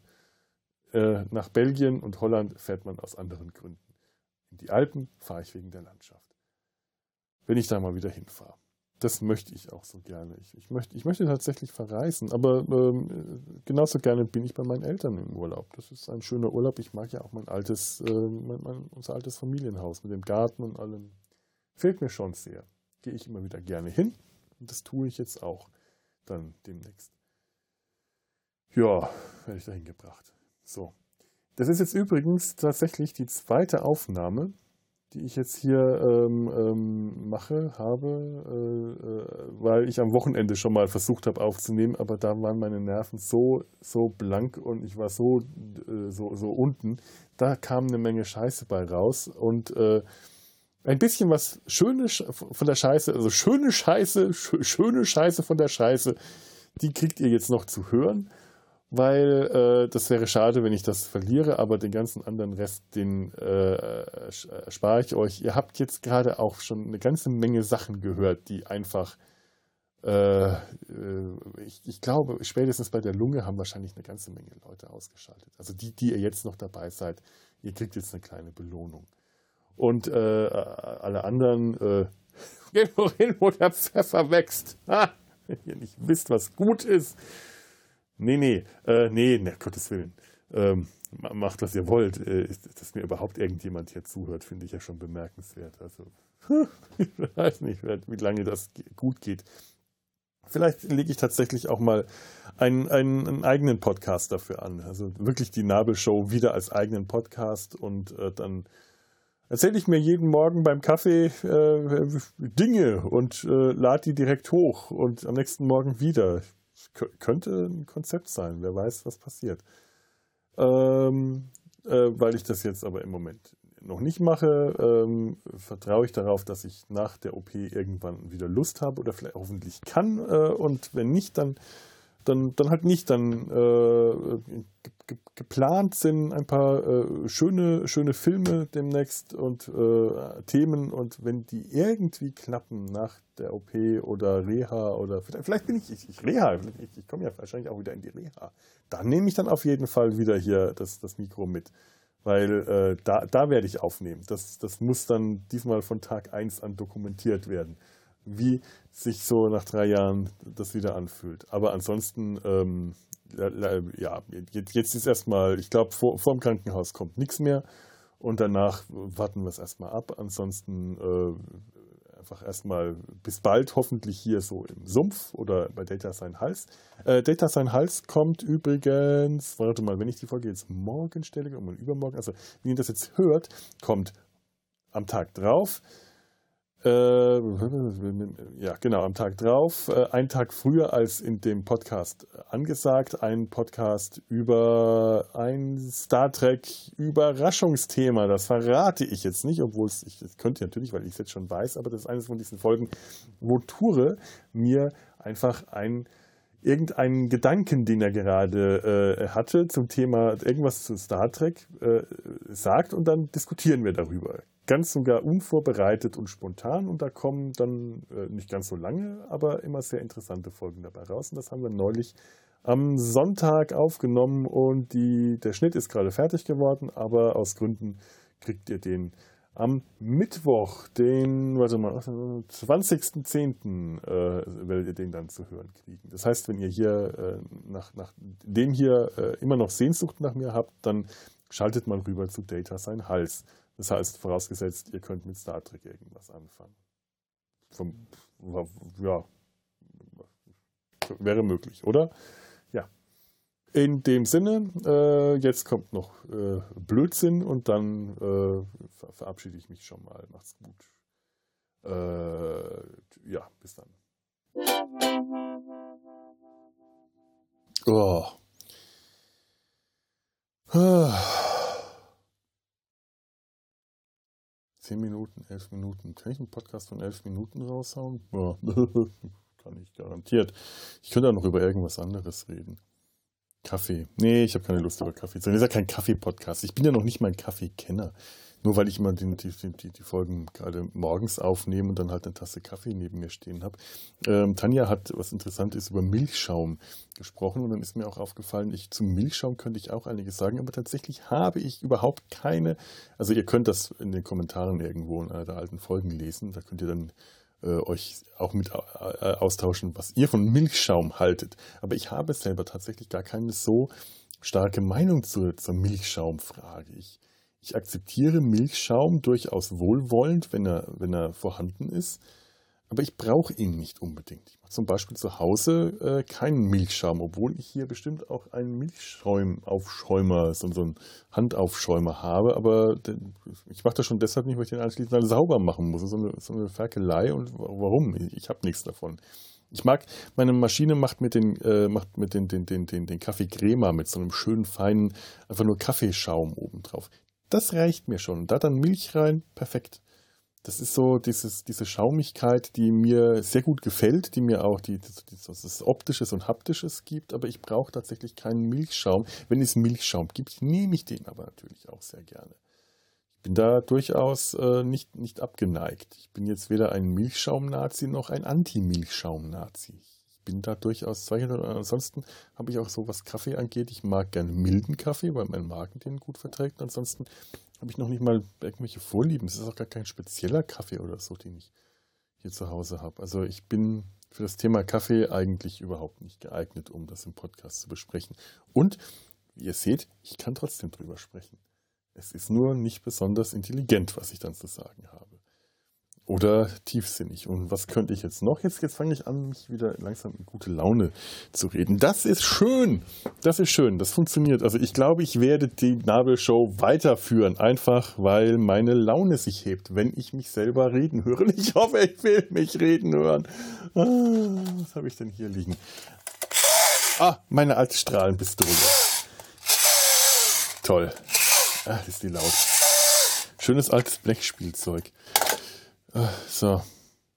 Nach Belgien und Holland fährt man aus anderen Gründen. In die Alpen fahre ich wegen der Landschaft. Wenn ich da mal wieder hinfahre das möchte ich auch so gerne. Ich, ich, möchte, ich möchte tatsächlich verreisen, aber ähm, genauso gerne bin ich bei meinen Eltern im Urlaub. Das ist ein schöner Urlaub. Ich mag ja auch mein altes, äh, mein, mein, unser altes Familienhaus mit dem Garten und allem. Fehlt mir schon sehr. Gehe ich immer wieder gerne hin und das tue ich jetzt auch dann demnächst. Ja, werde ich dahin gebracht. So. Das ist jetzt übrigens tatsächlich die zweite Aufnahme die ich jetzt hier ähm, ähm, mache, habe, äh, äh, weil ich am Wochenende schon mal versucht habe aufzunehmen, aber da waren meine Nerven so, so blank und ich war so, äh, so, so unten. Da kam eine Menge Scheiße bei raus und äh, ein bisschen was Schönes von der Scheiße, also schöne Scheiße, schöne Scheiße von der Scheiße, die kriegt ihr jetzt noch zu hören weil äh, das wäre schade, wenn ich das verliere, aber den ganzen anderen Rest, den äh, spare ich euch. Ihr habt jetzt gerade auch schon eine ganze Menge Sachen gehört, die einfach, äh, äh, ich, ich, glaube, spätestens bei der Lunge haben wahrscheinlich eine ganze Menge Leute ausgeschaltet. Also die, die ihr jetzt noch dabei seid, ihr kriegt jetzt eine kleine Belohnung. Und äh, alle anderen, äh, <laughs> geht wohin, wo der Pfeffer wächst. Ha! Wenn ihr nicht wisst, was gut ist Nee, nee, äh, nee, ne, Gottes Willen. Ähm, macht, was ihr wollt. Äh, dass mir überhaupt irgendjemand hier zuhört, finde ich ja schon bemerkenswert. Also, ich <laughs> weiß nicht, wie lange das gut geht. Vielleicht lege ich tatsächlich auch mal einen, einen, einen, eigenen Podcast dafür an. Also wirklich die Nabelshow wieder als eigenen Podcast und äh, dann erzähle ich mir jeden Morgen beim Kaffee äh, Dinge und äh, lade die direkt hoch und am nächsten Morgen wieder könnte ein Konzept sein. Wer weiß, was passiert. Ähm, äh, weil ich das jetzt aber im Moment noch nicht mache, ähm, vertraue ich darauf, dass ich nach der OP irgendwann wieder Lust habe oder vielleicht hoffentlich kann. Äh, und wenn nicht, dann dann, dann halt nicht. Dann äh, ge geplant sind ein paar äh, schöne, schöne Filme demnächst und äh, Themen und wenn die irgendwie klappen nach der OP oder Reha oder vielleicht, bin ich, ich, ich Reha, ich, ich komme ja wahrscheinlich auch wieder in die Reha, dann nehme ich dann auf jeden Fall wieder hier das, das Mikro mit. Weil äh, da, da werde ich aufnehmen. Das, das muss dann diesmal von Tag 1 an dokumentiert werden wie sich so nach drei Jahren das wieder anfühlt. Aber ansonsten, ähm, ja, jetzt ist erstmal, ich glaube, vor, vor dem Krankenhaus kommt nichts mehr und danach warten wir es erstmal ab. Ansonsten äh, einfach erstmal bis bald, hoffentlich hier so im Sumpf oder bei Data Sein Hals. Äh, Data Sein Hals kommt übrigens, warte mal, wenn ich die Folge jetzt morgen stelle, oder übermorgen, also wenn ihr das jetzt hört, kommt am Tag drauf äh, ja, genau, am Tag drauf, äh, einen Tag früher als in dem Podcast angesagt, ein Podcast über ein Star Trek Überraschungsthema. Das verrate ich jetzt nicht, obwohl es, ich das könnte natürlich, weil ich es jetzt schon weiß, aber das ist eines von diesen Folgen, wo Ture mir einfach ein irgendeinen Gedanken, den er gerade äh, hatte zum Thema irgendwas zu Star Trek äh, sagt und dann diskutieren wir darüber ganz sogar unvorbereitet und spontan und da kommen dann äh, nicht ganz so lange, aber immer sehr interessante Folgen dabei raus. Und das haben wir neulich am Sonntag aufgenommen und die, der Schnitt ist gerade fertig geworden, aber aus Gründen kriegt ihr den am Mittwoch, den, warte mal, 20.10. Äh, werdet ihr den dann zu hören kriegen. Das heißt, wenn ihr hier äh, nach, nach dem hier äh, immer noch Sehnsucht nach mir habt, dann schaltet mal rüber zu Data sein Hals. Das heißt, vorausgesetzt, ihr könnt mit Star Trek irgendwas anfangen. Vom, ja, wäre möglich, oder? Ja. In dem Sinne, äh, jetzt kommt noch äh, Blödsinn und dann äh, ver verabschiede ich mich schon mal. Macht's gut. Äh, ja, bis dann. Oh. Ah. Zehn Minuten, elf Minuten. Kann ich einen Podcast von elf Minuten raushauen? Ja, <laughs> kann ich garantiert. Ich könnte auch noch über irgendwas anderes reden. Kaffee. Nee, ich habe keine Lust über Kaffee zu reden. Das ist ja kein Kaffee-Podcast. Ich bin ja noch nicht mal ein Kaffeekenner. Nur weil ich immer die, die, die, die, Folgen gerade morgens aufnehme und dann halt eine Tasse Kaffee neben mir stehen habe. Ähm, Tanja hat, was interessant ist, über Milchschaum gesprochen und dann ist mir auch aufgefallen, ich zum Milchschaum könnte ich auch einiges sagen, aber tatsächlich habe ich überhaupt keine, also ihr könnt das in den Kommentaren irgendwo in einer der alten Folgen lesen, da könnt ihr dann äh, euch auch mit äh, austauschen, was ihr von Milchschaum haltet. Aber ich habe selber tatsächlich gar keine so starke Meinung zur, zur Milchschaumfrage. Ich ich akzeptiere Milchschaum durchaus wohlwollend, wenn er, wenn er vorhanden ist, aber ich brauche ihn nicht unbedingt. Ich mache zum Beispiel zu Hause äh, keinen Milchschaum, obwohl ich hier bestimmt auch einen Milchschäumaufschäumer, so, so einen Handaufschäumer habe, aber den, ich mache das schon deshalb nicht, weil ich den anschließend alle sauber machen muss. So eine, so eine Ferkelei und warum? Ich, ich habe nichts davon. Ich mag, meine Maschine macht mit den, äh, macht mit den, den, den, den, den Kaffee Crema mit so einem schönen feinen, einfach nur Kaffeeschaum obendrauf. Das reicht mir schon. Da dann Milch rein, perfekt. Das ist so dieses, diese Schaumigkeit, die mir sehr gut gefällt, die mir auch die, die, das Optisches und Haptisches gibt, aber ich brauche tatsächlich keinen Milchschaum. Wenn es Milchschaum gibt, nehme ich den aber natürlich auch sehr gerne. Ich bin da durchaus äh, nicht, nicht abgeneigt. Ich bin jetzt weder ein Milchschaum-Nazi noch ein Anti-Milchschaum-Nazi bin da durchaus zeichnet. Ansonsten habe ich auch so, was Kaffee angeht. Ich mag gerne milden Kaffee, weil mein Magen den gut verträgt. Ansonsten habe ich noch nicht mal irgendwelche Vorlieben. Es ist auch gar kein spezieller Kaffee oder so, den ich hier zu Hause habe. Also ich bin für das Thema Kaffee eigentlich überhaupt nicht geeignet, um das im Podcast zu besprechen. Und wie ihr seht, ich kann trotzdem drüber sprechen. Es ist nur nicht besonders intelligent, was ich dann zu sagen habe. Oder tiefsinnig. Und was könnte ich jetzt noch? Jetzt, jetzt fange ich an, mich wieder langsam in gute Laune zu reden. Das ist schön. Das ist schön. Das funktioniert. Also ich glaube, ich werde die Nabelshow weiterführen. Einfach, weil meine Laune sich hebt, wenn ich mich selber reden höre. Ich hoffe, ich will mich reden hören. Ah, was habe ich denn hier liegen? Ah, meine alte Strahlenpistole. Toll. Ah, ist die laut. Schönes altes Blechspielzeug. So,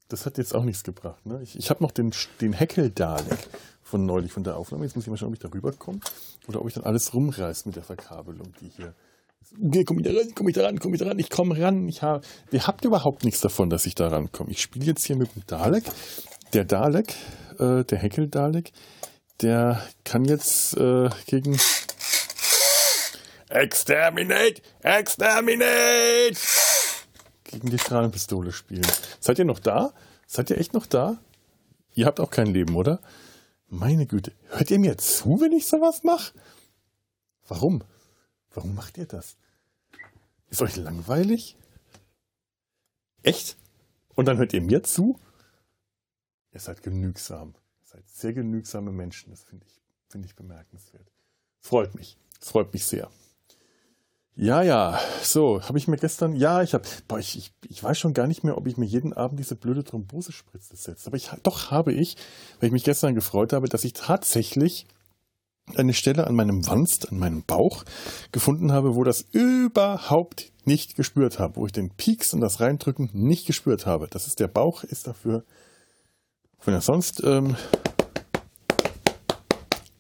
das hat jetzt auch nichts gebracht. Ne? Ich, ich habe noch den, den Heckel-Dalek von neulich von der Aufnahme. Jetzt muss ich mal schauen, ob ich da rüberkomme oder ob ich dann alles rumreiß mit der Verkabelung, die hier. Okay, komm ich da ran, komm ich da ran, komm ich da ran, ich komme ran. Ich habe, ihr habt überhaupt nichts davon, dass ich da rankomme. Ich spiele jetzt hier mit dem Dalek. Der Dalek, äh, der Heckel-Dalek, der kann jetzt äh, gegen Exterminate! Exterminate! Gegen die Strahlenpistole spielen. Seid ihr noch da? Seid ihr echt noch da? Ihr habt auch kein Leben, oder? Meine Güte, hört ihr mir zu, wenn ich sowas mache? Warum? Warum macht ihr das? Ist euch langweilig? Echt? Und dann hört ihr mir zu? Ihr seid genügsam. Ihr seid sehr genügsame Menschen. Das finde ich, finde ich bemerkenswert. Freut mich. Freut mich sehr. Ja, ja, so, habe ich mir gestern, ja, ich habe, ich, ich, ich weiß schon gar nicht mehr, ob ich mir jeden Abend diese blöde Thrombosespritze setze. Aber ich, doch habe ich, weil ich mich gestern gefreut habe, dass ich tatsächlich eine Stelle an meinem Wanst, an meinem Bauch gefunden habe, wo das überhaupt nicht gespürt habe, wo ich den Pieks und das Reindrücken nicht gespürt habe. Das ist der Bauch, ist dafür, wenn er sonst ähm,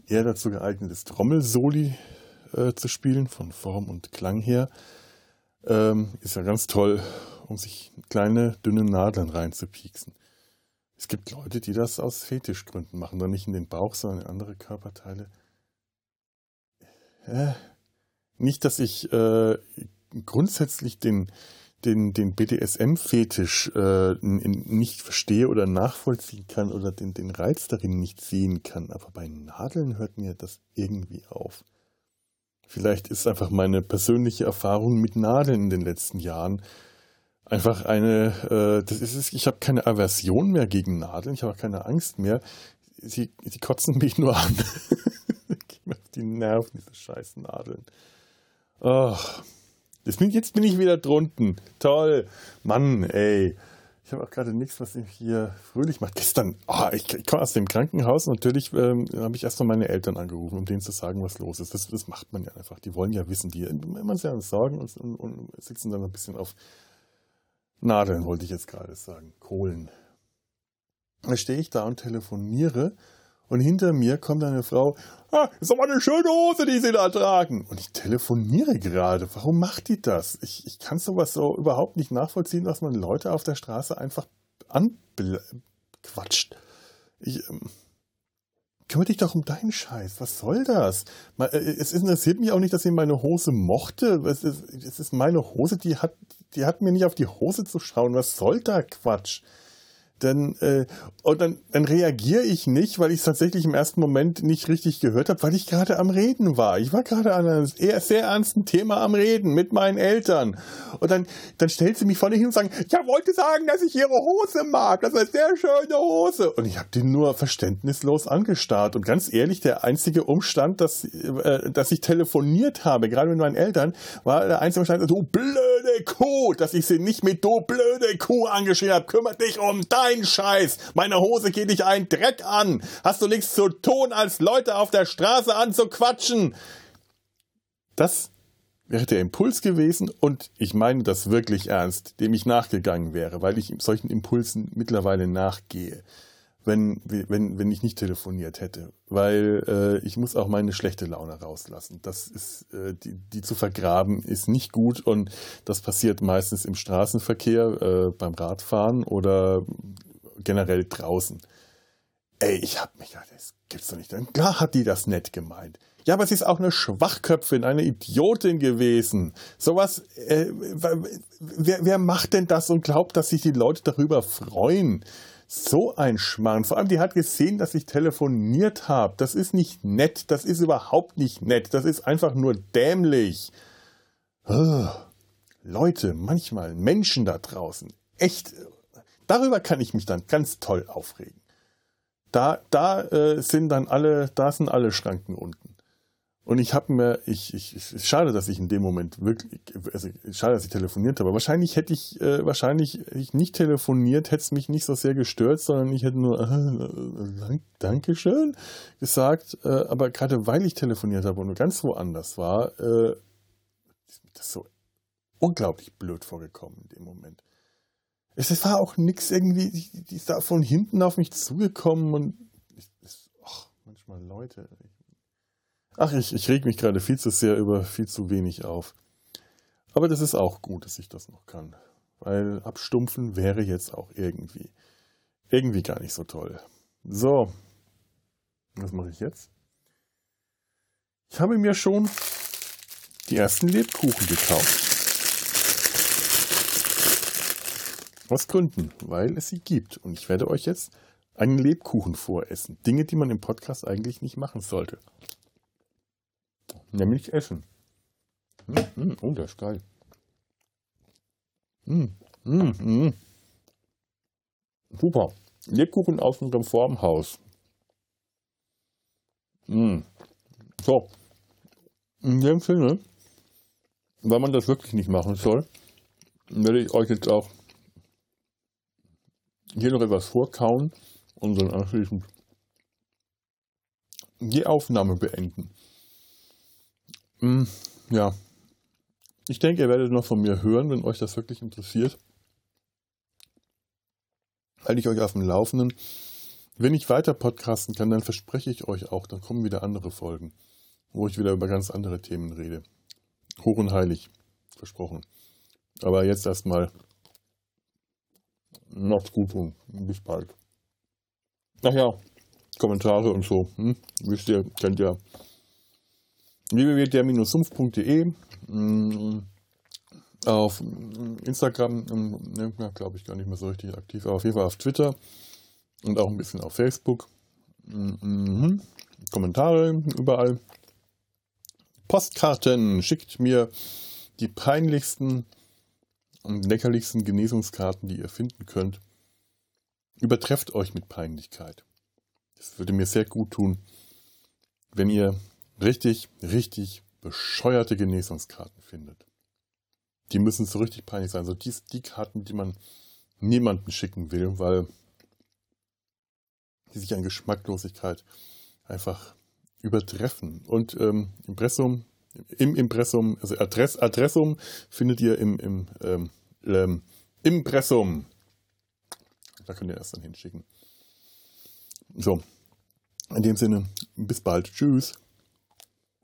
eher dazu geeignet ist, Trommelsoli äh, zu spielen, von Form und Klang her. Ähm, ist ja ganz toll, um sich kleine, dünne Nadeln reinzupieksen. Es gibt Leute, die das aus Fetischgründen machen, dann nicht in den Bauch, sondern in andere Körperteile. Äh, nicht, dass ich äh, grundsätzlich den, den, den BDSM-Fetisch äh, nicht verstehe oder nachvollziehen kann oder den, den Reiz darin nicht sehen kann, aber bei Nadeln hört mir das irgendwie auf. Vielleicht ist einfach meine persönliche Erfahrung mit Nadeln in den letzten Jahren einfach eine, äh, das ist, ich habe keine Aversion mehr gegen Nadeln, ich habe auch keine Angst mehr. Sie, sie kotzen mich nur an. <laughs> Gehen mir auf die Nerven, diese scheiß Nadeln. Bin, jetzt bin ich wieder drunten. Toll. Mann, ey. Ich habe auch gerade nichts, was mich hier fröhlich macht. Gestern, oh, ich, ich komme aus dem Krankenhaus. Natürlich ähm, habe ich erst mal meine Eltern angerufen, um denen zu sagen, was los ist. Das, das macht man ja einfach. Die wollen ja wissen, die immer sehr Sorgen und, und, und sitzen dann ein bisschen auf Nadeln, wollte ich jetzt gerade sagen. Kohlen. Da stehe ich da und telefoniere und hinter mir kommt eine Frau, ah, ist doch mal eine schöne Hose, die Sie da tragen. Und ich telefoniere gerade. Warum macht die das? Ich, ich kann sowas so überhaupt nicht nachvollziehen, dass man Leute auf der Straße einfach anquatscht. Ich, ähm, kümmere dich doch um deinen Scheiß. Was soll das? Äh, es interessiert mich auch nicht, dass sie meine Hose mochte. Es ist, es ist meine Hose, die hat, die hat mir nicht auf die Hose zu schauen. Was soll da Quatsch? Dann, äh, und dann, dann reagiere ich nicht, weil ich es tatsächlich im ersten Moment nicht richtig gehört habe, weil ich gerade am Reden war. Ich war gerade an einem eher sehr ernsten Thema am Reden mit meinen Eltern. Und dann, dann stellt sie mich vorne hin und sagt, ich wollte sagen, dass ich ihre Hose mag. Das ist eine sehr schöne Hose. Und ich habe die nur verständnislos angestarrt. Und ganz ehrlich, der einzige Umstand, dass, äh, dass ich telefoniert habe, gerade mit meinen Eltern, war der einzige Umstand, du blöde Kuh, dass ich sie nicht mit du blöde Kuh angeschrieben habe. Kümmert dich um dein kein Scheiß. Meine Hose geht dich einen Dreck an. Hast du nichts zu tun, als Leute auf der Straße anzuquatschen? Das wäre der Impuls gewesen und ich meine das wirklich ernst, dem ich nachgegangen wäre, weil ich solchen Impulsen mittlerweile nachgehe, wenn, wenn, wenn ich nicht telefoniert hätte. Weil äh, ich muss auch meine schlechte Laune rauslassen. Das ist, äh, die, die zu vergraben ist nicht gut und das passiert meistens im Straßenverkehr, äh, beim Radfahren oder generell draußen. Ey, ich hab mich das gibt's doch nicht. Klar hat die das nett gemeint. Ja, aber sie ist auch eine Schwachköpfin, eine Idiotin gewesen. Sowas, äh, wer, wer macht denn das und glaubt, dass sich die Leute darüber freuen? So ein Schmarrn. Vor allem, die hat gesehen, dass ich telefoniert habe. Das ist nicht nett. Das ist überhaupt nicht nett. Das ist einfach nur dämlich. Oh. Leute, manchmal Menschen da draußen. Echt Darüber kann ich mich dann ganz toll aufregen. Da, da äh, sind dann alle, da sind alle Schranken unten. Und ich habe mir, ich, ich, ich, schade, dass ich in dem Moment wirklich, also schade, dass ich telefoniert habe. Wahrscheinlich hätte ich, äh, wahrscheinlich ich nicht telefoniert, hätte es mich nicht so sehr gestört, sondern ich hätte nur äh, Dankeschön gesagt. Äh, aber gerade weil ich telefoniert habe und ganz woanders war, äh, ist mir das so unglaublich blöd vorgekommen in dem Moment. Es war auch nichts irgendwie, die, ist da von hinten auf mich zugekommen und ich, ich, ach, manchmal Leute. Ach, ich, ich reg mich gerade viel zu sehr über viel zu wenig auf. Aber das ist auch gut, dass ich das noch kann. Weil abstumpfen wäre jetzt auch irgendwie, irgendwie gar nicht so toll. So. Was mache ich jetzt? Ich habe mir schon die ersten Lebkuchen gekauft. Aus Gründen, weil es sie gibt. Und ich werde euch jetzt einen Lebkuchen voressen. Dinge, die man im Podcast eigentlich nicht machen sollte. Nämlich essen. Mm, mm, oh, das ist geil. Mm, mm, mm. Super. Lebkuchen aus unserem Formhaus. Mm. So. In dem Sinne weil man das wirklich nicht machen soll, werde ich euch jetzt auch hier noch etwas vorkauen und dann anschließend die Aufnahme beenden. Hm, ja, ich denke, ihr werdet noch von mir hören, wenn euch das wirklich interessiert. Halte ich euch auf dem Laufenden. Wenn ich weiter podcasten kann, dann verspreche ich euch auch, dann kommen wieder andere Folgen, wo ich wieder über ganz andere Themen rede. Hoch und heilig, versprochen. Aber jetzt erstmal macht's gut und bis bald. Ach ja, Kommentare und so, hm? wisst ihr, kennt ihr www.der-sumpf.de mm, auf Instagram, ne, glaube ich gar nicht mehr so richtig aktiv, aber auf jeden Fall auf Twitter und auch ein bisschen auf Facebook. Mhm. Kommentare überall. Postkarten. Schickt mir die peinlichsten und leckerlichsten Genesungskarten, die ihr finden könnt. Übertrefft euch mit Peinlichkeit. Das würde mir sehr gut tun, wenn ihr richtig, richtig bescheuerte Genesungskarten findet. Die müssen so richtig peinlich sein. So die, die Karten, die man niemandem schicken will, weil die sich an Geschmacklosigkeit einfach übertreffen. Und ähm, Impressum, im Impressum, also Adress, Adressum findet ihr im, im ähm, ähm, Impressum. Da könnt ihr das dann hinschicken. So, in dem Sinne, bis bald. Tschüss.